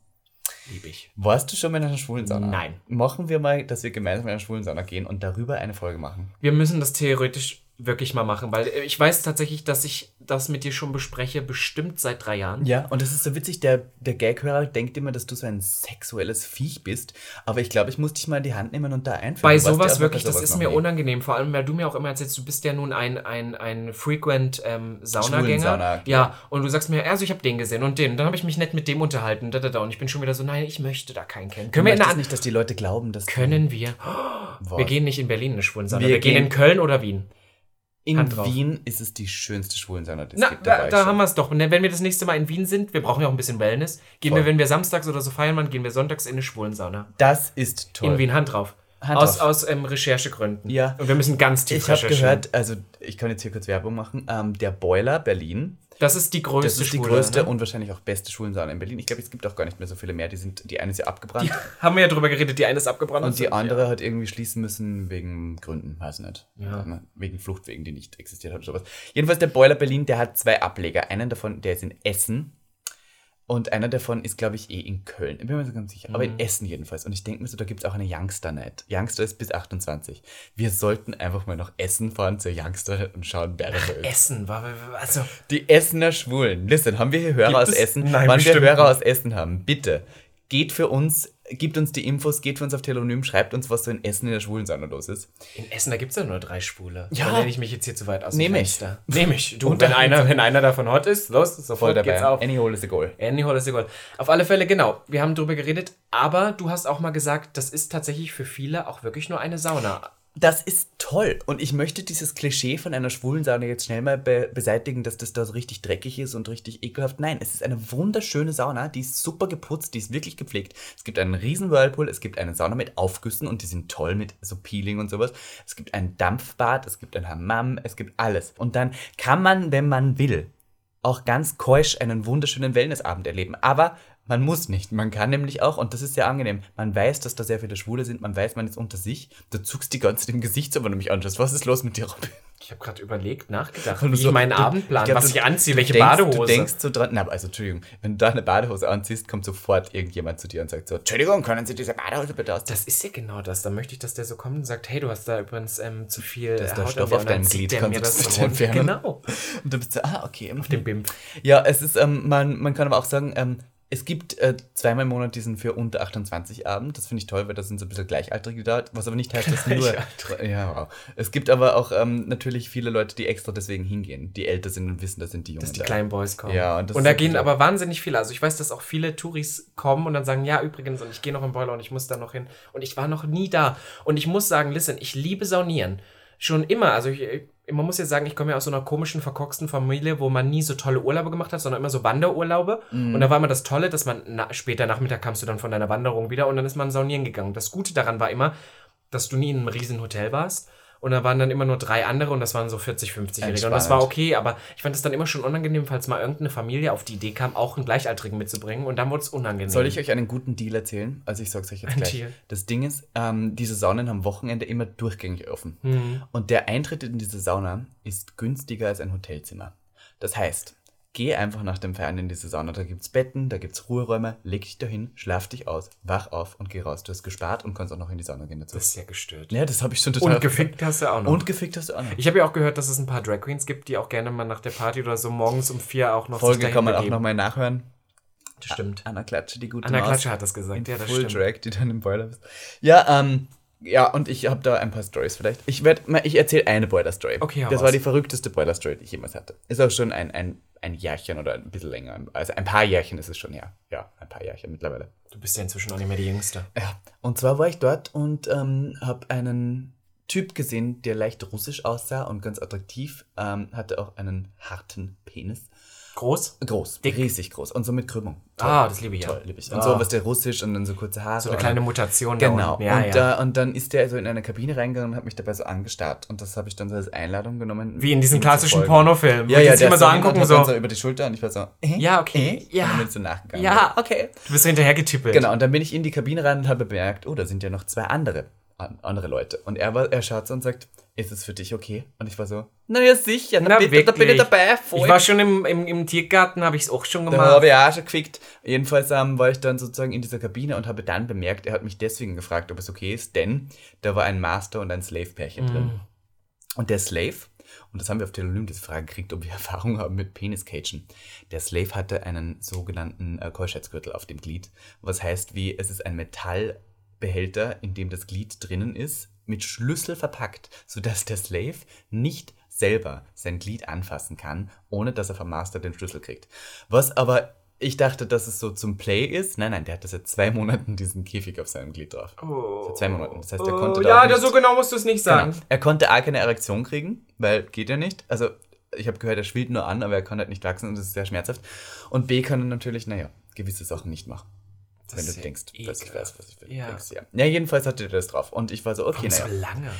Lieb ich. Warst du schon mal in einer Schwulensauna? Nein. Machen wir mal, dass wir gemeinsam in eine Schwulensauna gehen und darüber eine Folge machen. Wir müssen das theoretisch wirklich mal machen, weil ich weiß tatsächlich, dass ich das mit dir schon bespreche, bestimmt seit drei Jahren. Ja, und das ist so witzig, der, der Gaghörer denkt immer, dass du so ein sexuelles Viech bist, aber ich glaube, ich muss dich mal in die Hand nehmen und da einführen. Bei sowas wirklich, das ist mir unangenehm, vor allem, weil du mir auch immer erzählst, du bist ja nun ein, ein, ein frequent ähm, Saunagänger. Sauna, ja, und du sagst mir, also ich habe den gesehen und den, und dann habe ich mich nett mit dem unterhalten, da, da, da, und ich bin schon wieder so, nein, ich möchte da keinen kennen. Können du wir in nicht, dass die Leute glauben, dass Können wir. Oh, wir gehen nicht in Berlin in eine Schwulensauna, wir, wir gehen in Köln oder Wien. In Wien ist es die schönste Schwulensauna, die es gibt. Da, da haben wir es doch. Wenn wir das nächste Mal in Wien sind, wir brauchen ja auch ein bisschen Wellness, gehen Voll. wir, wenn wir samstags oder so feiern wollen, gehen wir sonntags in eine Schwulensauna. Das ist toll. In Wien, Hand drauf. Hand aus aus ähm, Recherchegründen. Ja. Und wir müssen ganz tief Ich habe gehört, also ich kann jetzt hier kurz Werbung machen, ähm, der Boiler Berlin das ist die größte Das ist die Schwule, größte ne? und wahrscheinlich auch beste Schwulensauna in Berlin. Ich glaube, es gibt auch gar nicht mehr so viele mehr. Die, sind, die eine ist ja abgebrannt. Die haben wir ja drüber geredet, die eine ist abgebrannt. Und die andere ja. hat irgendwie schließen müssen wegen Gründen, weiß nicht. Ja. Wegen Fluchtwegen, die nicht existiert hat oder sowas. Jedenfalls der Boiler Berlin, der hat zwei Ableger. Einen davon, der ist in Essen und einer davon ist, glaube ich, eh in Köln. Ich bin mir so ganz sicher. Mhm. Aber in mhm. Essen jedenfalls. Und ich denke mir so, da gibt es auch eine Youngster Night. Youngster ist bis 28. Wir sollten einfach mal nach Essen fahren zur Youngster und schauen, wer da ist. Essen, also. Die Essener Schwulen. Listen, haben wir hier Hörer aus Essen? Nein, Wann wir Hörer aus Essen haben, bitte geht für uns, gibt uns die Infos, geht für uns auf Telonym, schreibt uns, was so in Essen in der Schwulensauna los ist. In Essen, da gibt es ja nur drei Spule. Ja. Da ich mich jetzt hier zu weit aus. Nehme ich. Nehme ich. Du, Und wenn einer, wenn einer davon hot ist, los, sofort Voll dabei. geht's auf. Any hole is a goal. Any hole is a goal. Auf alle Fälle, genau. Wir haben drüber geredet, aber du hast auch mal gesagt, das ist tatsächlich für viele auch wirklich nur eine Sauna das ist toll. Und ich möchte dieses Klischee von einer schwulen Sauna jetzt schnell mal be beseitigen, dass das da so richtig dreckig ist und richtig ekelhaft. Nein, es ist eine wunderschöne Sauna, die ist super geputzt, die ist wirklich gepflegt. Es gibt einen riesen Whirlpool, es gibt eine Sauna mit Aufgüssen und die sind toll mit so Peeling und sowas. Es gibt ein Dampfbad, es gibt ein Hammam, es gibt alles. Und dann kann man, wenn man will, auch ganz keusch einen wunderschönen Wellnessabend erleben. Aber man muss nicht. Man kann nämlich auch, und das ist sehr angenehm, man weiß, dass da sehr viele Schwule sind, man weiß, man ist unter sich. Du zuckst die ganze Zeit im Gesicht, wenn du mich anschaust. Was ist los mit dir, Robin? Ich habe gerade überlegt, nachgedacht, wie so, ich meinen du, Abendplan, ich glaub, was du, ich anziehe, welche denkst, Badehose. Du denkst so dran, na, also Entschuldigung, wenn du da eine Badehose anziehst, kommt sofort irgendjemand zu dir und sagt so, Entschuldigung, können Sie diese Badehose bitte aus? Das ist ja genau das. Da möchte ich, dass der so kommt und sagt, hey, du hast da übrigens ähm, zu viel das ist der Stoff auf deinem Glied, kannst mir das entfernen. Genau. Und du bist so, ah, okay. Auf dem BIM. Ja, es ist, ähm, man, man kann aber auch sagen, ähm, es gibt äh, zweimal im Monat diesen für unter 28 Abend. Das finde ich toll, weil da sind so ein bisschen Gleichaltrige da. Was aber nicht heißt, dass nur. Ja, wow. Es gibt aber auch ähm, natürlich viele Leute, die extra deswegen hingehen, die älter sind und wissen, das sind die Jungen. Dass die da. kleinen Boys kommen. Ja, und, und da gehen aber wahnsinnig viele. Also ich weiß, dass auch viele Touris kommen und dann sagen, ja, übrigens, und ich gehe noch im Boiler und ich muss da noch hin. Und ich war noch nie da. Und ich muss sagen, listen, ich liebe Saunieren. Schon immer. Also ich, man muss ja sagen, ich komme ja aus so einer komischen, verkorksten Familie, wo man nie so tolle Urlaube gemacht hat, sondern immer so Wanderurlaube. Mm. Und da war immer das Tolle, dass man na, später Nachmittag kamst du dann von deiner Wanderung wieder und dann ist man saunieren gegangen. Das Gute daran war immer, dass du nie in einem riesen Hotel warst, und da waren dann immer nur drei andere und das waren so 40, 50-Jährige. Und das war okay, aber ich fand es dann immer schon unangenehm, falls mal irgendeine Familie auf die Idee kam, auch einen Gleichaltrigen mitzubringen. Und dann wurde es unangenehm. Soll ich euch einen guten Deal erzählen? Also ich sag's euch jetzt gleich. Deal. Das Ding ist, ähm, diese Saunen haben Wochenende immer durchgängig offen. Mhm. Und der Eintritt in diese Sauna ist günstiger als ein Hotelzimmer. Das heißt, Geh einfach nach dem Feiern in diese Sauna. Da gibt's Betten, da gibt's Ruheräume. Leg dich dahin, schlaf dich aus, wach auf und geh raus. Du hast gespart und kannst auch noch in die Sauna gehen dazu. Das ist ja gestört. Ja, das habe ich schon total. Und gefickt hast du auch noch. Und gefickt hast du auch noch. Ich habe ja auch gehört, dass es ein paar Drag Queens gibt, die auch gerne mal nach der Party oder so morgens um vier auch noch Folge kann man auch noch mal nachhören. Das stimmt. Anna Klatsche, die gute Anna Klatsche hat das gesagt. In ja, das Full stimmt. Drag, die dann im Boiler ist. Ja, ähm, ja, und ich habe da ein paar Stories vielleicht. Ich werde ich erzähle eine Boiler-Story. Okay, Das war die verrückteste Boiler-Story, die ich jemals hatte. Ist auch schon ein, ein, ein Jährchen oder ein bisschen länger. Also ein paar Jährchen ist es schon, ja. Ja, ein paar Jährchen mittlerweile. Du bist ja inzwischen auch nicht mehr die Jüngste. Ja, und zwar war ich dort und ähm, habe einen Typ gesehen, der leicht russisch aussah und ganz attraktiv. Ähm, hatte auch einen harten Penis. Groß? Groß, Dick. riesig groß und so mit Krümmung. Toll. Ah, das liebe ich Toll, liebe ich. Und ah. so was der russisch und dann so kurze Haare. So eine kleine Mutation. Genau. Ja, und, ja. Äh, und dann ist der so in eine Kabine reingegangen und hat mich dabei so angestarrt. Und das habe ich dann so als Einladung genommen. Wie in diesen klassischen Pornofilmen. Ja, ja, der immer so angucken so. so über die Schulter und ich war so, äh, ja, okay. Äh? Ja. Und dann bin ich so nachgegangen. Ja, okay. Du bist so hinterhergetippelt. Genau, und dann bin ich in die Kabine rein und habe bemerkt, oh, da sind ja noch zwei andere, andere Leute. Und er, war, er schaut so und sagt, ist es für dich okay? Und ich war so, naja, sicher, na, na bitte, da bin ich dabei. Voll. Ich war schon im, im, im Tiergarten, habe ich es auch schon gemacht. Da habe ich auch schon gefickt. Jedenfalls ähm, war ich dann sozusagen in dieser Kabine und habe dann bemerkt, er hat mich deswegen gefragt, ob es okay ist, denn da war ein Master und ein Slave-Pärchen mm. drin. Und der Slave, und das haben wir auf Telonym diese Frage gekriegt, ob wir Erfahrung haben mit Peniscagen. Der Slave hatte einen sogenannten äh, Keuschheitsgürtel auf dem Glied, was heißt wie, es ist ein Metallbehälter, in dem das Glied drinnen ist, mit Schlüssel verpackt, sodass der Slave nicht selber sein Glied anfassen kann, ohne dass er vom Master den Schlüssel kriegt. Was aber ich dachte, dass es so zum Play ist. Nein, nein, der hatte seit zwei Monaten diesen Käfig auf seinem Glied drauf. Oh. Seit zwei Monaten. Das heißt, er konnte oh, da. Ja, nicht, so genau musst du es nicht genau. sagen. Genau. Er konnte auch keine Erektion kriegen, weil geht ja nicht. Also, ich habe gehört, er schwillt nur an, aber er kann halt nicht wachsen und das ist sehr schmerzhaft. Und B kann er natürlich, naja, gewisse Sachen nicht machen. Das wenn du denkst, dass ich weiß, was ich will. Ja. Denkst, ja. ja, jedenfalls hatte er das drauf. Und ich war so, okay, naja. so lange.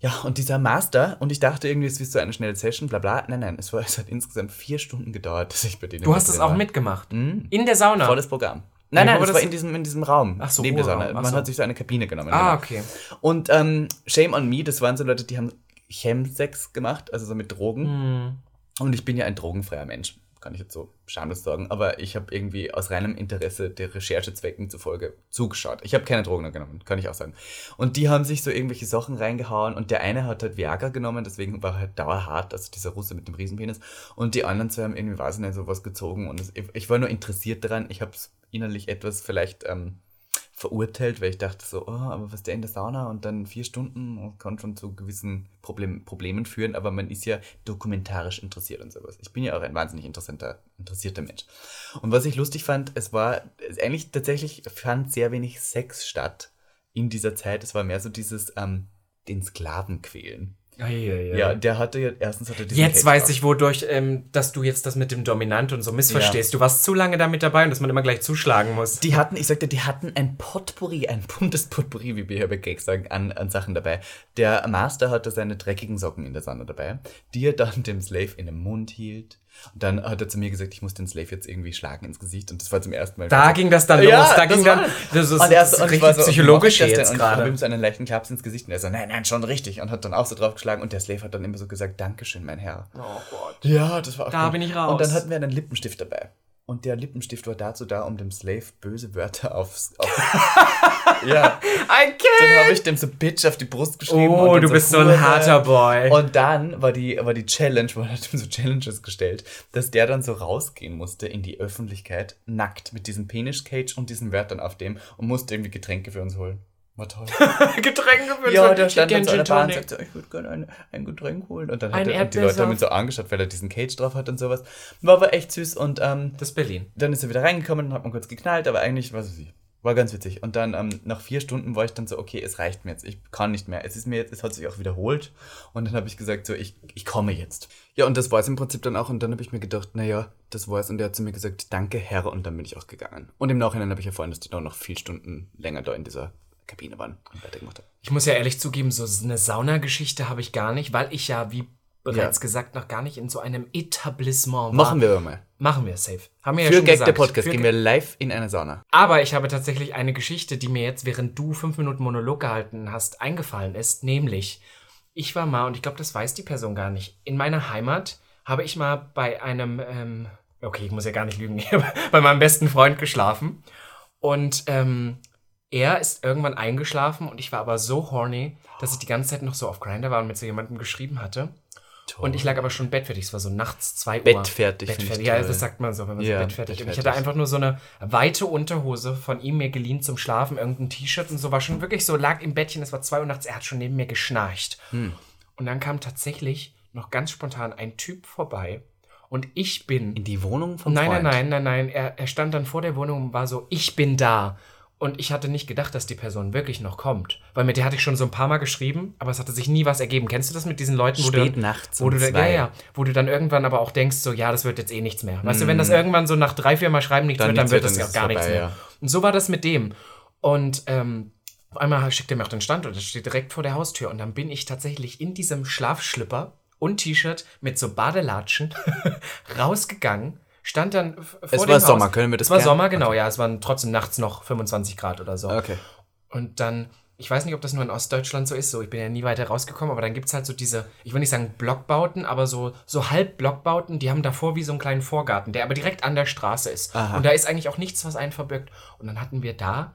Ja, und dieser Master, und ich dachte irgendwie, es ist so eine schnelle Session, bla bla. Nein, nein, es, war, es hat insgesamt vier Stunden gedauert, dass ich bei denen. Du hast es auch war. mitgemacht? Mhm. In der Sauna? Volles Programm. Nein, nein, das war in diesem, in diesem Raum. Ach so, neben der Sauna. Man so. hat sich so eine Kabine genommen. Ah, genau. okay. Und ähm, Shame on Me, das waren so Leute, die haben Chemsex gemacht, also so mit Drogen. Mhm. Und ich bin ja ein drogenfreier Mensch kann ich jetzt so schamlos sagen, aber ich habe irgendwie aus reinem Interesse der Recherchezwecken zufolge zugeschaut. Ich habe keine Drogen genommen, kann ich auch sagen. Und die haben sich so irgendwelche Sachen reingehauen und der eine hat halt Viagra genommen, deswegen war er halt dauerhart, also dieser Russe mit dem Riesenpenis. Und die anderen zwei haben irgendwie, weiß ich nicht, sowas gezogen und ich war nur interessiert daran. Ich habe es innerlich etwas vielleicht ähm, verurteilt, weil ich dachte so, oh, aber was der in der Sauna und dann vier Stunden kann schon zu gewissen Problem, Problemen führen, aber man ist ja dokumentarisch interessiert und sowas. Ich bin ja auch ein wahnsinnig interessanter, interessierter Mensch. Und was ich lustig fand, es war eigentlich tatsächlich fand sehr wenig Sex statt in dieser Zeit. Es war mehr so dieses ähm, den Sklaven quälen. Eieiei. Ja, der hatte ja, erstens hatte Jetzt weiß drauf. ich, wodurch, ähm, dass du jetzt das mit dem Dominant und so missverstehst. Ja. Du warst zu lange damit dabei und dass man immer gleich zuschlagen muss. Die hatten, ich sagte, die hatten ein Potpourri, ein buntes Potpourri, wie wir hier bei Gags sagen, an, an Sachen dabei. Der Master hatte seine dreckigen Socken in der Sonne dabei, die er dann dem Slave in den Mund hielt Und dann hat er zu mir gesagt, ich muss den Slave jetzt irgendwie schlagen ins Gesicht. Und das war zum ersten Mal. Da ging das dann ja, los. Da ging dann. Das ist, und er so, richtig so, psychologisch jetzt gerade. Und ich habe ihm so einen leichten Klaps ins Gesicht. Und er so, nein, nein, schon richtig. Und hat dann auch so drauf geschlagen. Und der Slave hat dann immer so gesagt, Dankeschön, mein Herr. Oh Gott. Ja, das war auch Da gut. bin ich raus. Und dann hatten wir einen Lippenstift dabei. Und der Lippenstift war dazu da, um dem Slave böse Wörter aufs. aufs ja. Ein Kind! Dann habe ich dem so Bitch auf die Brust geschrieben. Oh, du so bist so ein harter Boy. Und dann war die, war die Challenge, wo er hat ihm so Challenges gestellt, dass der dann so rausgehen musste in die Öffentlichkeit, nackt, mit diesem Penis-Cage und diesen Wörtern auf dem und musste irgendwie Getränke für uns holen. War toll. Getränke für Ja, der stand dann so an der Bahn und sagte, ich würde gerne ein, ein Getränk holen. Und dann hat er, die Leute haben ihn so angeschaut, weil er diesen Cage drauf hat und sowas. War aber echt süß und ähm, das ist Berlin. Dann ist er wieder reingekommen und hat man kurz geknallt, aber eigentlich, weiß ich, war ganz witzig. Und dann ähm, nach vier Stunden war ich dann so, okay, es reicht mir jetzt, ich kann nicht mehr. Es ist mir jetzt, es hat sich auch wiederholt. Und dann habe ich gesagt, so, ich, ich komme jetzt. Ja, und das war es im Prinzip dann auch. Und dann habe ich mir gedacht, naja, das war es. Und er hat zu mir gesagt, danke, Herr. Und dann bin ich auch gegangen. Und im Nachhinein habe ich erfahren, dass die da noch vier Stunden länger da in dieser Kabine waren und weitergemacht haben. Ich muss ja ehrlich zugeben, so eine Saunageschichte habe ich gar nicht, weil ich ja, wie bereits ja. gesagt, noch gar nicht in so einem Etablissement war. Machen wir mal. Machen wir, safe. Haben wir Für ja schon Gag gesagt. der Podcast Für gehen wir live in eine Sauna. Aber ich habe tatsächlich eine Geschichte, die mir jetzt, während du fünf Minuten Monolog gehalten hast, eingefallen ist. Nämlich, ich war mal, und ich glaube, das weiß die Person gar nicht, in meiner Heimat habe ich mal bei einem, ähm, okay, ich muss ja gar nicht lügen, bei meinem besten Freund geschlafen. Und ähm, er ist irgendwann eingeschlafen und ich war aber so horny, dass ich die ganze Zeit noch so auf Grinder war und mit so jemandem geschrieben hatte. Toll. Und ich lag aber schon bettfertig. Es war so nachts 2 Uhr. Bettfertig. Bettfertig. Ja, das sagt man so, wenn man ja, so bettfertig ist. Und ich hatte einfach nur so eine weite Unterhose von ihm mir geliehen zum Schlafen, irgendein T-Shirt und so. War schon wirklich so, lag im Bettchen, es war 2 Uhr nachts, er hat schon neben mir geschnarcht. Hm. Und dann kam tatsächlich noch ganz spontan ein Typ vorbei. Und ich bin. In die Wohnung vom Nein, nein, nein, nein, nein. Er, er stand dann vor der Wohnung und war so, ich bin da. Und ich hatte nicht gedacht, dass die Person wirklich noch kommt. Weil mit der hatte ich schon so ein paar Mal geschrieben, aber es hatte sich nie was ergeben. Kennst du das mit diesen Leuten, wo Spät du. nachts wo du dann, ja, ja, wo du dann irgendwann aber auch denkst, so, ja, das wird jetzt eh nichts mehr. Weißt mm. du, wenn das mm. irgendwann so nach drei, vier Mal schreiben nichts dann wird, dann wird das ja gar vorbei, nichts mehr. Ja. Und so war das mit dem. Und ähm, auf einmal schickt er mir auch den Stand und das steht direkt vor der Haustür. Und dann bin ich tatsächlich in diesem Schlafschlipper und T-Shirt mit so Badelatschen rausgegangen stand dann vor Es war Sommer, können wir das Es war Sommer, genau, okay. ja. Es waren trotzdem nachts noch 25 Grad oder so. Okay. Und dann, ich weiß nicht, ob das nur in Ostdeutschland so ist, so ich bin ja nie weiter rausgekommen, aber dann gibt es halt so diese, ich will nicht sagen Blockbauten, aber so, so halb Blockbauten, die haben davor wie so einen kleinen Vorgarten, der aber direkt an der Straße ist. Aha. Und da ist eigentlich auch nichts, was einen verbirgt. Und dann hatten wir da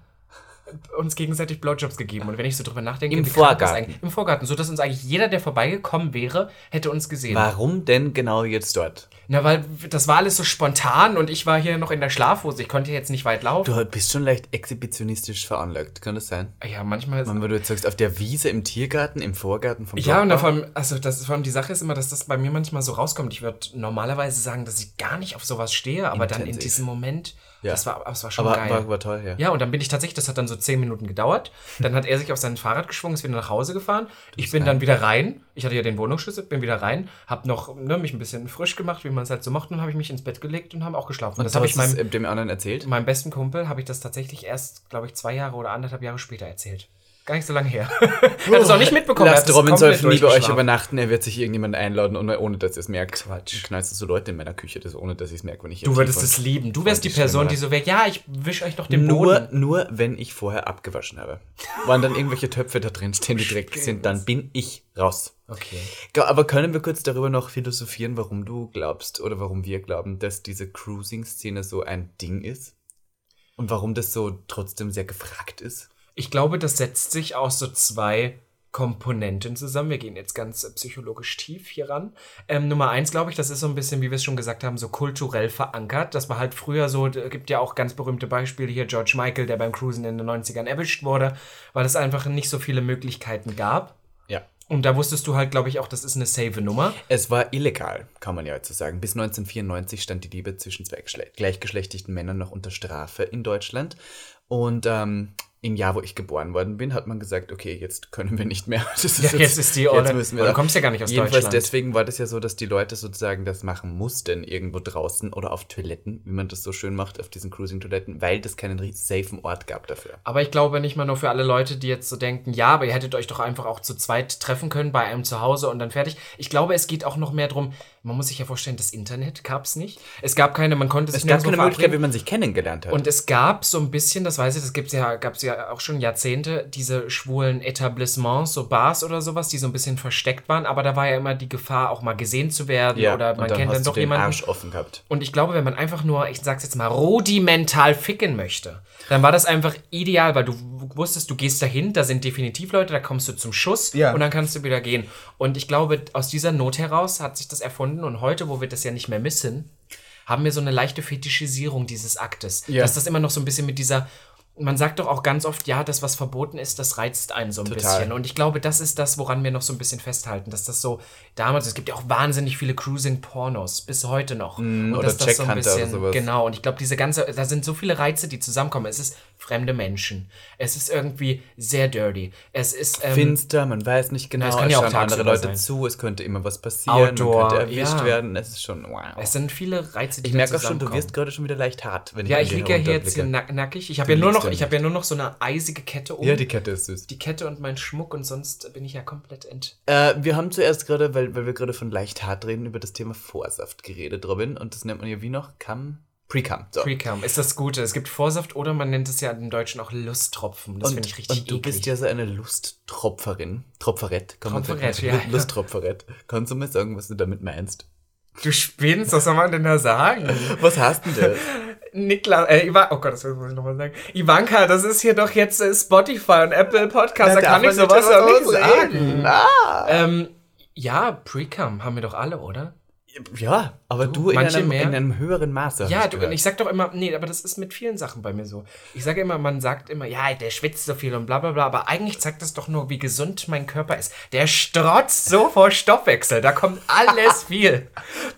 uns gegenseitig Blowjobs gegeben. Und wenn ich so drüber nachdenke, im Vorgarten. Im Vorgarten, so dass uns eigentlich jeder, der vorbeigekommen wäre, hätte uns gesehen. Warum denn genau jetzt dort? Na, weil das war alles so spontan und ich war hier noch in der Schlafhose. Ich konnte jetzt nicht weit laufen. Du bist schon leicht exhibitionistisch veranlagt, kann das sein? Ja, manchmal. Man, wenn du jetzt sagst, auf der Wiese, im Tiergarten, im Vorgarten vom Ja, und vor allem, also das, vor allem die Sache ist immer, dass das bei mir manchmal so rauskommt. Ich würde normalerweise sagen, dass ich gar nicht auf sowas stehe, aber Intensiv. dann in diesem Moment ja. Das, war, das war schon Aber geil. War, war toll, ja. Ja, und dann bin ich tatsächlich, das hat dann so zehn Minuten gedauert. Dann hat er sich auf sein Fahrrad geschwungen, ist wieder nach Hause gefahren. Ich bin dann wieder rein. Ich hatte ja den Wohnungsschlüssel, bin wieder rein, hab noch ne, mich ein bisschen frisch gemacht, wie man es halt so macht, und habe ich mich ins Bett gelegt und haben auch geschlafen. Und das habe ich meinem, dem anderen erzählt? Meinem besten Kumpel habe ich das tatsächlich erst, glaube ich, zwei Jahre oder anderthalb Jahre später erzählt. Gar nicht so lange her. er hat es auch nicht mitbekommen. Lasst Robinson nie bei euch übernachten. Er wird sich irgendjemand einladen, ohne dass ihr es merkt. Quatsch. Knallst du so Leute in meiner Küche, das, ohne dass ich es merke, wenn ich Du würdest es lieben. Du wärst die Person, die so wäre, ja, ich wische euch doch den nur, Boden. Nur, wenn ich vorher abgewaschen habe. Waren dann irgendwelche Töpfe da drin stehen, die dreckig sind, dann bin ich raus. Okay. Aber können wir kurz darüber noch philosophieren, warum du glaubst oder warum wir glauben, dass diese Cruising-Szene so ein Ding ist? Und warum das so trotzdem sehr gefragt ist? Ich glaube, das setzt sich aus so zwei Komponenten zusammen. Wir gehen jetzt ganz psychologisch tief hier ran. Ähm, Nummer eins, glaube ich, das ist so ein bisschen, wie wir es schon gesagt haben, so kulturell verankert. Das war halt früher so, gibt ja auch ganz berühmte Beispiele hier, George Michael, der beim Cruisen in den 90ern erwischt wurde, weil es einfach nicht so viele Möglichkeiten gab. Ja. Und da wusstest du halt, glaube ich, auch, das ist eine safe Nummer. Es war illegal, kann man ja so sagen. Bis 1994 stand die Liebe zwischen zwei gleichgeschlechtlichen Männern noch unter Strafe in Deutschland. Und ähm, im Jahr, wo ich geboren worden bin, hat man gesagt, okay, jetzt können wir nicht mehr. Das ist ja, jetzt, jetzt, ist die Order. Jetzt du kommst ja gar nicht aus Jedenfalls Deutschland. deswegen war das ja so, dass die Leute sozusagen das machen mussten, irgendwo draußen oder auf Toiletten, wie man das so schön macht, auf diesen Cruising-Toiletten, weil das keinen safen Ort gab dafür. Aber ich glaube nicht mal nur für alle Leute, die jetzt so denken, ja, aber ihr hättet euch doch einfach auch zu zweit treffen können bei einem zu Hause und dann fertig. Ich glaube, es geht auch noch mehr darum, man muss sich ja vorstellen, das Internet gab es nicht. Es gab keine, man konnte sich Es gab keine Möglichkeit, wie man sich kennengelernt hat. Und es gab so ein bisschen, das weiß ich, das gibt's ja, gab es ja auch schon Jahrzehnte, diese schwulen Etablissements, so Bars oder sowas, die so ein bisschen versteckt waren, aber da war ja immer die Gefahr, auch mal gesehen zu werden ja, oder man dann kennt dann doch jemanden. Arsch offen gehabt. Und ich glaube, wenn man einfach nur, ich sag's jetzt mal, rudimental ficken möchte, dann war das einfach ideal, weil du wusstest, du gehst dahin, da sind definitiv Leute, da kommst du zum Schuss ja. und dann kannst du wieder gehen. Und ich glaube, aus dieser Not heraus hat sich das erfunden und heute, wo wir das ja nicht mehr missen, haben wir so eine leichte Fetischisierung dieses Aktes. Ja. Dass das immer noch so ein bisschen mit dieser man sagt doch auch ganz oft, ja, das, was verboten ist, das reizt einen so ein Total. bisschen. Und ich glaube, das ist das, woran wir noch so ein bisschen festhalten, dass das so damals, es gibt ja auch wahnsinnig viele Cruising-Pornos, bis heute noch. Mm, und oder dass das so ein bisschen, oder sowas. genau. Und ich glaube, diese ganze, da sind so viele Reize, die zusammenkommen. Es ist fremde Menschen. Es ist irgendwie sehr dirty. Es ist ähm, finster, man weiß nicht genau. Es können ja auch andere Leute sein. zu, es könnte immer was passieren, Outdoor, man könnte erwischt ja. werden. Es ist schon wow. Es sind viele Reize, die Ich merke auch schon, du wirst gerade schon wieder leicht hart, wenn ich Ja, ich liege ja hier jetzt hier nackig. Ich habe ja nur noch, ich habe ja nur noch so eine eisige Kette um. Ja, die Kette ist süß. Die Kette und mein Schmuck und sonst bin ich ja komplett ent. Äh, wir haben zuerst gerade, weil, weil wir gerade von leicht hart reden, über das Thema Vorsaft geredet, Robin. Und das nennt man ja wie noch? Kam? Pre-Cum. So. Pre-Cum ist das Gute. Es gibt Vorsaft oder man nennt es ja im Deutschen auch Lusttropfen. Das finde ich richtig Und du eklig. bist ja so eine Lusttropferin. Tropferett. Tropferett, ja. Lusttropferett. Kannst du mir sagen, was du damit meinst? Du spinnst, was soll man denn da sagen? was hast du denn? Niklas, äh, Ivan, oh Gott, das muss ich nochmal sagen. Ivanka, das ist hier doch jetzt äh, Spotify und Apple Podcast, da, da kann ich sowas auch nicht sagen. Ah. Ähm, ja, Pre-Cum haben wir doch alle, oder? Ja, aber du, du in, einem, in, einem, höheren Maße. Ja, du, ich sag doch immer, nee, aber das ist mit vielen Sachen bei mir so. Ich sage immer, man sagt immer, ja, der schwitzt so viel und bla bla bla, aber eigentlich zeigt das doch nur, wie gesund mein Körper ist. Der strotzt so vor Stoffwechsel, da kommt alles viel.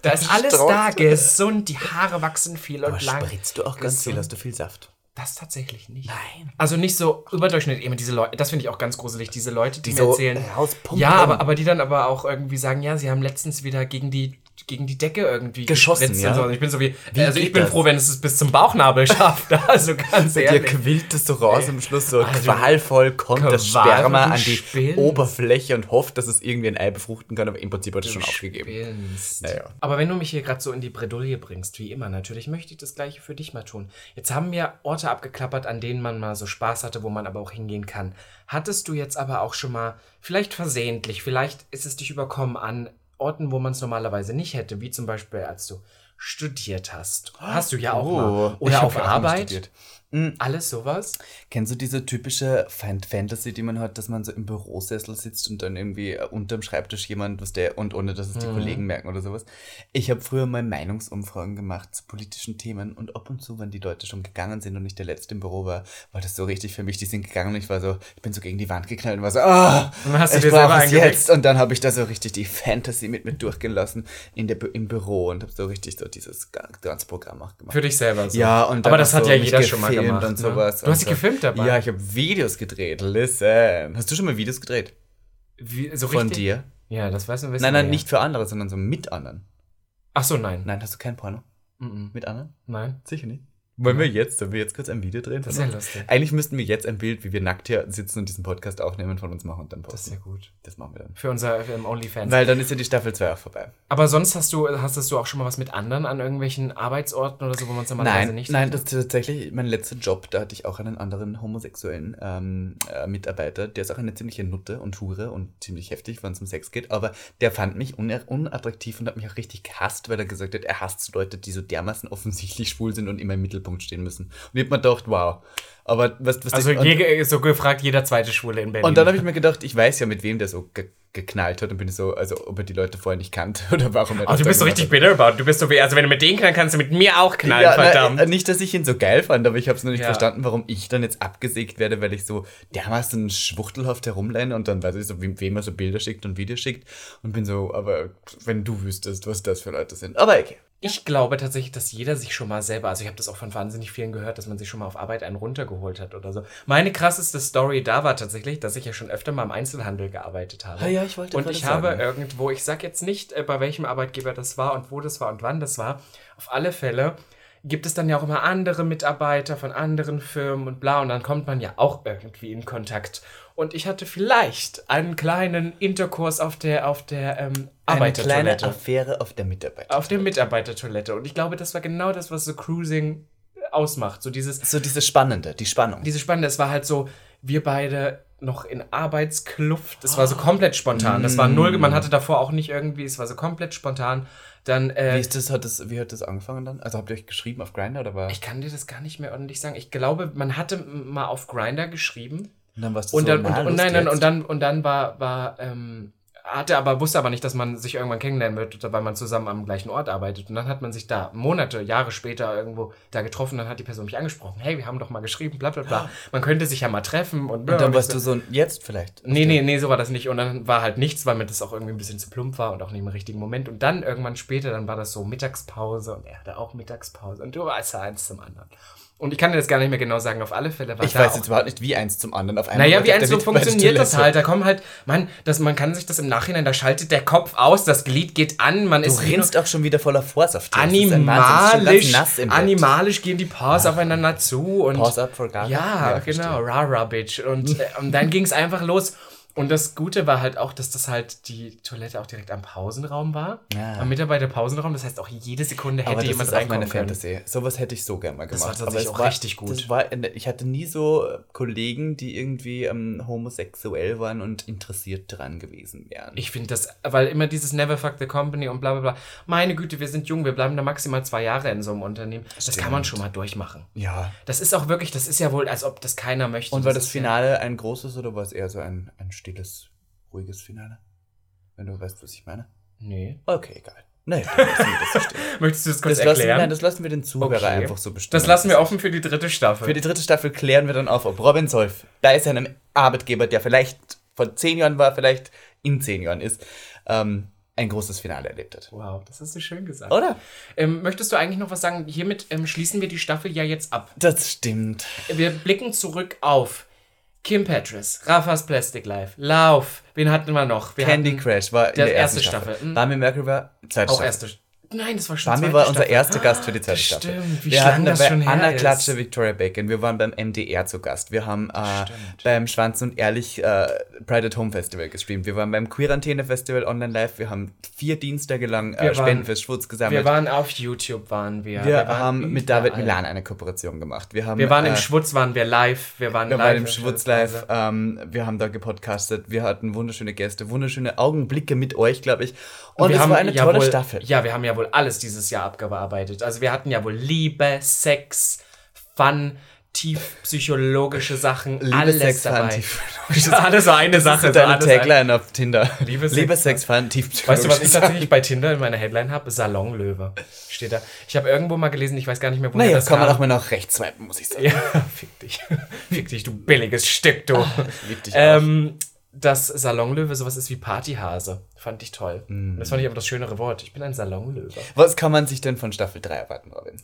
Da ist alles da, gesund, die Haare wachsen viel und aber lang. spritzt du auch ganz gesund. viel, hast du viel Saft? Das tatsächlich nicht. Nein. Also nicht so überdurchschnittlich. Immer diese Leute, das finde ich auch ganz gruselig, diese Leute, die, die mir so erzählen. Ja, aber, aber die dann aber auch irgendwie sagen, ja, sie haben letztens wieder gegen die gegen die Decke irgendwie geschossen. Ja? So. ich bin so wie, wie also ich bin das? froh, wenn es es bis zum Bauchnabel schafft. Also ganz ehrlich. Dir quillt es so raus im Schluss so also, qualvoll kommt das Sperma an die spinnst. Oberfläche und hofft, dass es irgendwie ein Ei befruchten kann, aber im Prinzip hat es schon aufgegeben. Naja. Aber wenn du mich hier gerade so in die Bredouille bringst, wie immer natürlich, möchte ich das gleiche für dich mal tun. Jetzt haben wir Orte abgeklappert, an denen man mal so Spaß hatte, wo man aber auch hingehen kann. Hattest du jetzt aber auch schon mal, vielleicht versehentlich, vielleicht ist es dich überkommen an Orten, wo man es normalerweise nicht hätte, wie zum Beispiel als du studiert hast. Hast du ja auch oh, mal. Oder auf Arbeit. Mhm. Alles sowas. Kennst du diese typische Fantasy, die man hat, dass man so im Bürosessel sitzt und dann irgendwie äh, unterm Schreibtisch jemand, was der, und ohne dass es die mhm. Kollegen merken oder sowas? Ich habe früher mal Meinungsumfragen gemacht zu politischen Themen und ab und zu, wenn die Leute schon gegangen sind und ich der Letzte im Büro war, war das so richtig für mich. Die sind gegangen und ich war so, ich bin so gegen die Wand geknallt und war so, ah, oh, ich brauche es jetzt. Und dann habe ich da so richtig die Fantasy mit mir durchgehen lassen in der, im Büro und habe so richtig so dieses ganze Programm auch gemacht. Für dich selber so. Ja, und Aber das hat ja jeder schon mal gemacht. Und ne? sowas. Du hast sie gefilmt dabei? Ja, ich habe Videos gedreht. Listen. Hast du schon mal Videos gedreht? Wie, so Von dir? Ja, das weißt du. Nein, nein, nicht für andere, sondern so mit anderen. Ach so, nein. Nein, hast du kein Porno? Mm -mm. Mit anderen? Nein. Sicher nicht. Wollen wir jetzt, sollen wir jetzt kurz ein Video drehen? Das ist ja lustig. Eigentlich müssten wir jetzt ein Bild, wie wir nackt hier sitzen und diesen Podcast aufnehmen, von uns machen und dann posten. Das ist ja gut. Das machen wir dann. Für unser für OnlyFans. Weil dann ist ja die Staffel 2 auch vorbei. Aber sonst hast du, hast du auch schon mal was mit anderen an irgendwelchen Arbeitsorten oder so, wo man es normalerweise nein, nicht Nein, das ist tatsächlich mein letzter Job. Da hatte ich auch einen anderen homosexuellen ähm, äh, Mitarbeiter. Der ist auch eine ziemliche Nutte und Hure und ziemlich heftig, wenn es um Sex geht. Aber der fand mich un unattraktiv und hat mich auch richtig gehasst, weil er gesagt hat, er hasst Leute, die so dermaßen offensichtlich schwul sind und immer im Mittelpunkt stehen müssen. Und ich hab mir gedacht, wow. Aber was, was also je, so gefragt jeder zweite Schwule in Berlin. Und dann habe ich mir gedacht, ich weiß ja, mit wem der so ge geknallt hat und bin so, also ob er die Leute vorher nicht kannte oder warum er oh, Du bist so richtig bitter about. Du bist so wie, also wenn du mit denen knallen kannst, du mit mir auch knallen, ja, verdammt. Na, nicht, dass ich ihn so geil fand, aber ich habe es nur nicht ja. verstanden, warum ich dann jetzt abgesägt werde, weil ich so dermaßen schwuchtelhaft herumlerne und dann weiß ich so, wem, wem er so Bilder schickt und Videos schickt und bin so, aber wenn du wüsstest, was das für Leute sind. Aber okay. Ich glaube tatsächlich, dass jeder sich schon mal selber, also ich habe das auch von wahnsinnig vielen gehört, dass man sich schon mal auf Arbeit einen runtergeholt hat oder so. Meine krasseste Story da war tatsächlich, dass ich ja schon öfter mal im Einzelhandel gearbeitet habe. Ah ja, ich wollte Und ich habe irgendwo, ich sag jetzt nicht, äh, bei welchem Arbeitgeber das war und wo das war und wann das war. Auf alle Fälle gibt es dann ja auch immer andere Mitarbeiter von anderen Firmen und bla und dann kommt man ja auch irgendwie in Kontakt. Und ich hatte vielleicht einen kleinen Interkurs auf der, auf der ähm, Eine kleine Affäre auf der Mitarbeitertoilette. Auf der Mitarbeitertoilette. Und ich glaube, das war genau das, was so Cruising ausmacht. So dieses. So dieses Spannende, die Spannung. Diese Spannende, es war halt so, wir beide noch in Arbeitskluft. Das war so komplett spontan. Das war null, man hatte davor auch nicht irgendwie, es war so komplett spontan. Dann, äh, wie, ist das, hat das, wie hat das angefangen dann? Also habt ihr euch geschrieben auf Grinder oder war? Ich kann dir das gar nicht mehr ordentlich sagen. Ich glaube, man hatte mal auf Grinder geschrieben. Und dann warst du und so, dann, und, und, nein, nein, und dann, und dann war, war ähm, hatte aber, wusste aber nicht, dass man sich irgendwann kennenlernen wird, weil man zusammen am gleichen Ort arbeitet. Und dann hat man sich da Monate, Jahre später irgendwo da getroffen. Dann hat die Person mich angesprochen. Hey, wir haben doch mal geschrieben, bla bla bla. Man könnte sich ja mal treffen. Und, und dann warst du so, jetzt vielleicht? Nee, nee, nee, so war das nicht. Und dann war halt nichts, weil mir das auch irgendwie ein bisschen zu plump war und auch nicht im richtigen Moment. Und dann irgendwann später, dann war das so Mittagspause und er hatte auch Mittagspause. Und du warst ja eins zum anderen. Und ich kann dir das gar nicht mehr genau sagen. Auf alle Fälle war Ich weiß jetzt überhaupt nicht, wie eins zum anderen. Auf einmal naja, wie eins so funktioniert das halt. Da kommen halt, man, das, man kann sich das im Nachhinein, da schaltet der Kopf aus, das Glied geht an, man du ist. Du rinnst auch schon wieder voller Vorsaft. Animalisch, animalisch gehen die Paws ja. aufeinander zu. Und Paws up for God. Ja, ja genau, rah, bitch. Und, äh, und dann ging es einfach los. Und das Gute war halt auch, dass das halt die Toilette auch direkt am Pausenraum war. Ja. Am Mitarbeiter-Pausenraum. Das heißt, auch jede Sekunde hätte Aber das jemand ist auch meine Fantasy. Sowas hätte ich so gerne mal gemacht. Das war tatsächlich auch war, richtig gut. Das war, ich hatte nie so Kollegen, die irgendwie ähm, homosexuell waren und interessiert dran gewesen wären. Ich finde das, weil immer dieses Never fuck the company und bla bla bla. Meine Güte, wir sind jung, wir bleiben da maximal zwei Jahre in so einem Unternehmen. Das Stimmt. kann man schon mal durchmachen. Ja. Das ist auch wirklich, das ist ja wohl, als ob das keiner möchte. Und war das, das Finale ja ein großes oder war es eher so ein, ein stilles, ruhiges Finale? Wenn du weißt, was ich meine? Nee. Okay, egal. Nee, das Möchtest du das kurz das erklären? Lassen, nein, das lassen wir den Zuhörer okay. einfach so bestimmen. Das lassen wir offen für die dritte Staffel. Für die dritte Staffel klären wir dann auf, ob Robin Solf bei seinem Arbeitgeber, der vielleicht vor zehn Jahren war, vielleicht in zehn Jahren ist, ähm, ein großes Finale erlebt hat. Wow, das hast du schön gesagt. Oder? Ähm, möchtest du eigentlich noch was sagen? Hiermit ähm, schließen wir die Staffel ja jetzt ab. Das stimmt. Wir blicken zurück auf Kim Petras, Rafas Plastic Life, Lauf. Wen hatten wir noch? Wir Candy Crash war in der, der ersten Staffel. Staffel. Hm? Rami Merkel war zweite Auch Staffel. erste Nein, das war schon Bambi war unser erster Gast für die zweite Stimmt, Staffel. Wie wir hatten das schon Anna Klatsche, Victoria Bacon. Wir waren beim MDR zu Gast. Wir haben äh, beim Schwanz und Ehrlich äh, Pride at Home Festival gestreamt. Wir waren beim Queerantenne Festival online live. Wir haben vier Dienstage lang äh, Spenden fürs Schwutz gesammelt. Wir waren auf YouTube, waren wir. Wir, wir waren haben mit David Milan eine Kooperation gemacht. Wir, haben, wir waren im äh, Schwutz, waren wir live. Wir waren, wir waren im Schwutz live. Ähm, wir haben da gepodcastet. Wir hatten wunderschöne Gäste, wunderschöne Augenblicke mit euch, glaube ich. Und, und wir haben war eine ja tolle Staffel. Ja, wir haben ja wohl alles dieses Jahr abgearbeitet. Also wir hatten ja wohl Liebe, Sex, Fun, tiefpsychologische Sachen, Liebe, alles Sex, dabei. Fun, das ist alles so eine Sache. Das ist deine Tagline auf Tinder. Liebe, Liebe Sex, Fun, tiefpsychologische Weißt du, was ich tatsächlich bei Tinder in meiner Headline habe? Salonlöwe. Steht da. Ich habe irgendwo mal gelesen, ich weiß gar nicht mehr, wo naja, das kann man auch mal nach rechts swipen, muss ich sagen. Ja, fick dich. fick dich, du billiges Stück, du. Ach, lieb dich ähm, auch dass Salonlöwe sowas ist wie Partyhase. Fand ich toll. Mm. Das fand ich aber das schönere Wort. Ich bin ein Salonlöwe. Was kann man sich denn von Staffel 3 erwarten, Robin?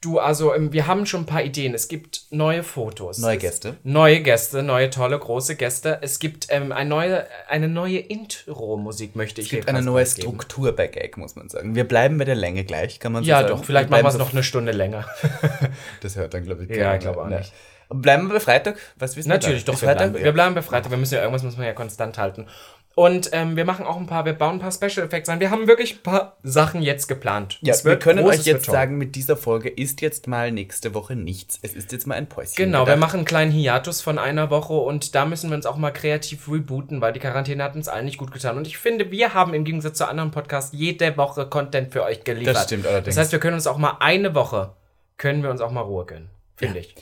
Du, also ähm, wir haben schon ein paar Ideen. Es gibt neue Fotos. Neue Gäste. neue Gäste, neue tolle, große Gäste. Es gibt ähm, eine neue, eine neue Intro-Musik, möchte ich Es gibt eine neue Struktur bei Gag, muss man sagen. Wir bleiben bei der Länge gleich, kann man so ja, sagen. Ja, doch, vielleicht machen wir es noch eine Stunde länger. das hört dann, glaube ich, keiner. Ja, ich glaube auch nicht. Bleiben wir bei Freitag? Was wissen Natürlich, wir doch. Wir bleiben, wir bleiben bei Freitag. Wir müssen ja irgendwas müssen wir ja konstant halten. Und ähm, wir machen auch ein paar, wir bauen ein paar Special Effects ein. Wir haben wirklich ein paar Sachen jetzt geplant. Ja, wir können euch jetzt sagen, mit dieser Folge ist jetzt mal nächste Woche nichts. Es ist jetzt mal ein Päuschen. Genau, gedacht. wir machen einen kleinen Hiatus von einer Woche und da müssen wir uns auch mal kreativ rebooten, weil die Quarantäne hat uns allen nicht gut getan. Und ich finde, wir haben im Gegensatz zu anderen Podcasts jede Woche Content für euch geliefert. Das stimmt allerdings. Das heißt, wir können uns auch mal eine Woche, können wir uns auch mal Ruhe gönnen. Finde ja. ich.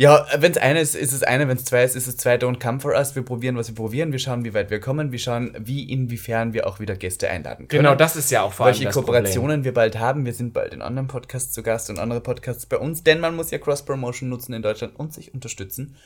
Ja, wenn es eine ist, ist es eine, wenn es zwei ist, ist es zwei. Don't come for us. Wir probieren, was wir probieren. Wir schauen, wie weit wir kommen. Wir schauen, wie inwiefern wir auch wieder Gäste einladen können. Genau, das ist ja auch vor allem Welche Kooperationen Problem. wir bald haben. Wir sind bald in anderen Podcasts zu Gast und andere Podcasts bei uns, denn man muss ja Cross-Promotion nutzen in Deutschland und sich unterstützen.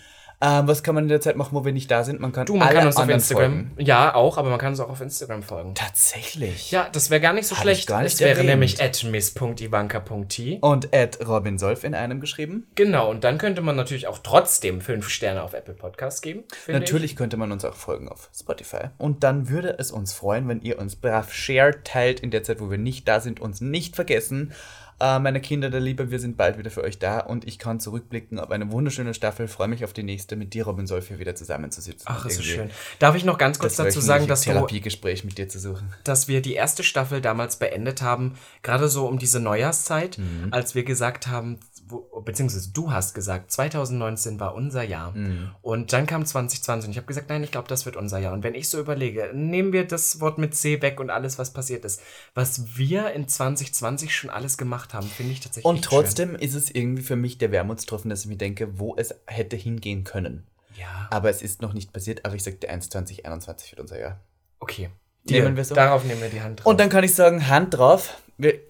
Ähm, was kann man in der Zeit machen, wo wir nicht da sind? Man kann, du, man kann uns auf Instagram. Folgen. Ja, auch, aber man kann uns auch auf Instagram folgen. Tatsächlich. Ja, das wäre gar nicht so Hab schlecht. Gar nicht es wäre nämlich at miss.ivanka.t. Und at Robin Solf in einem geschrieben. Genau, und dann könnte man natürlich auch trotzdem fünf Sterne auf Apple Podcast geben. Natürlich ich. könnte man uns auch folgen auf Spotify. Und dann würde es uns freuen, wenn ihr uns brav shared, teilt in der Zeit, wo wir nicht da sind, uns nicht vergessen. Äh, meine Kinder der Liebe, wir sind bald wieder für euch da und ich kann zurückblicken auf eine wunderschöne Staffel. Freue mich auf die nächste mit dir, Robin Solf, hier wieder zusammenzusitzen. Ach, ist so schön. Darf ich noch ganz kurz dazu sagen, dass Therapiegespräch mit dir zu suchen. Dass wir die erste Staffel damals beendet haben, gerade so um diese Neujahrszeit, mhm. als wir gesagt haben, wo, beziehungsweise du hast gesagt, 2019 war unser Jahr. Mhm. Und dann kam 2020 und ich habe gesagt, nein, ich glaube, das wird unser Jahr. Und wenn ich so überlege, nehmen wir das Wort mit C weg und alles, was passiert ist, was wir in 2020 schon alles gemacht haben, finde ich tatsächlich. Und trotzdem schön. ist es irgendwie für mich der Wermutstropfen, dass ich mir denke, wo es hätte hingehen können. Ja. Aber es ist noch nicht passiert, aber ich sagte 1 2021 wird unser Jahr. Okay. Nehmen wir so. Darauf nehmen wir die Hand drauf. Und dann kann ich sagen, Hand drauf.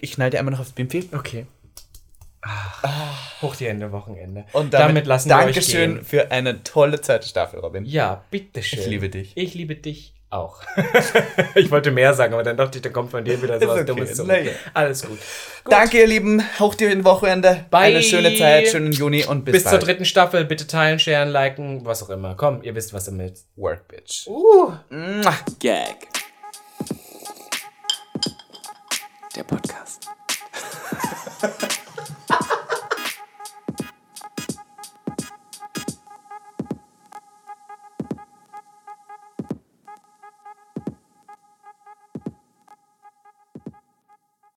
Ich knall dir einmal noch aufs Bimpfi. Okay. Ach, hoch die Hände, Wochenende. Und damit, damit lassen wir Dankeschön euch gehen. für eine tolle zweite Staffel, Robin. Ja, bitteschön. Ich liebe dich. Ich liebe dich auch. ich wollte mehr sagen, aber dann dachte ich, da kommt von dir wieder so was okay. Dummes zurück. Naja. Alles gut. gut. Danke, ihr Lieben. Haucht ihr ein Wochenende. Bye. Eine schöne Zeit, schönen Juni und bis, bis bald. zur dritten Staffel. Bitte teilen, sharen, liken, was auch immer. Komm, ihr wisst, was ihr mit Work, bitch. Uh. Gag. Der Podcast.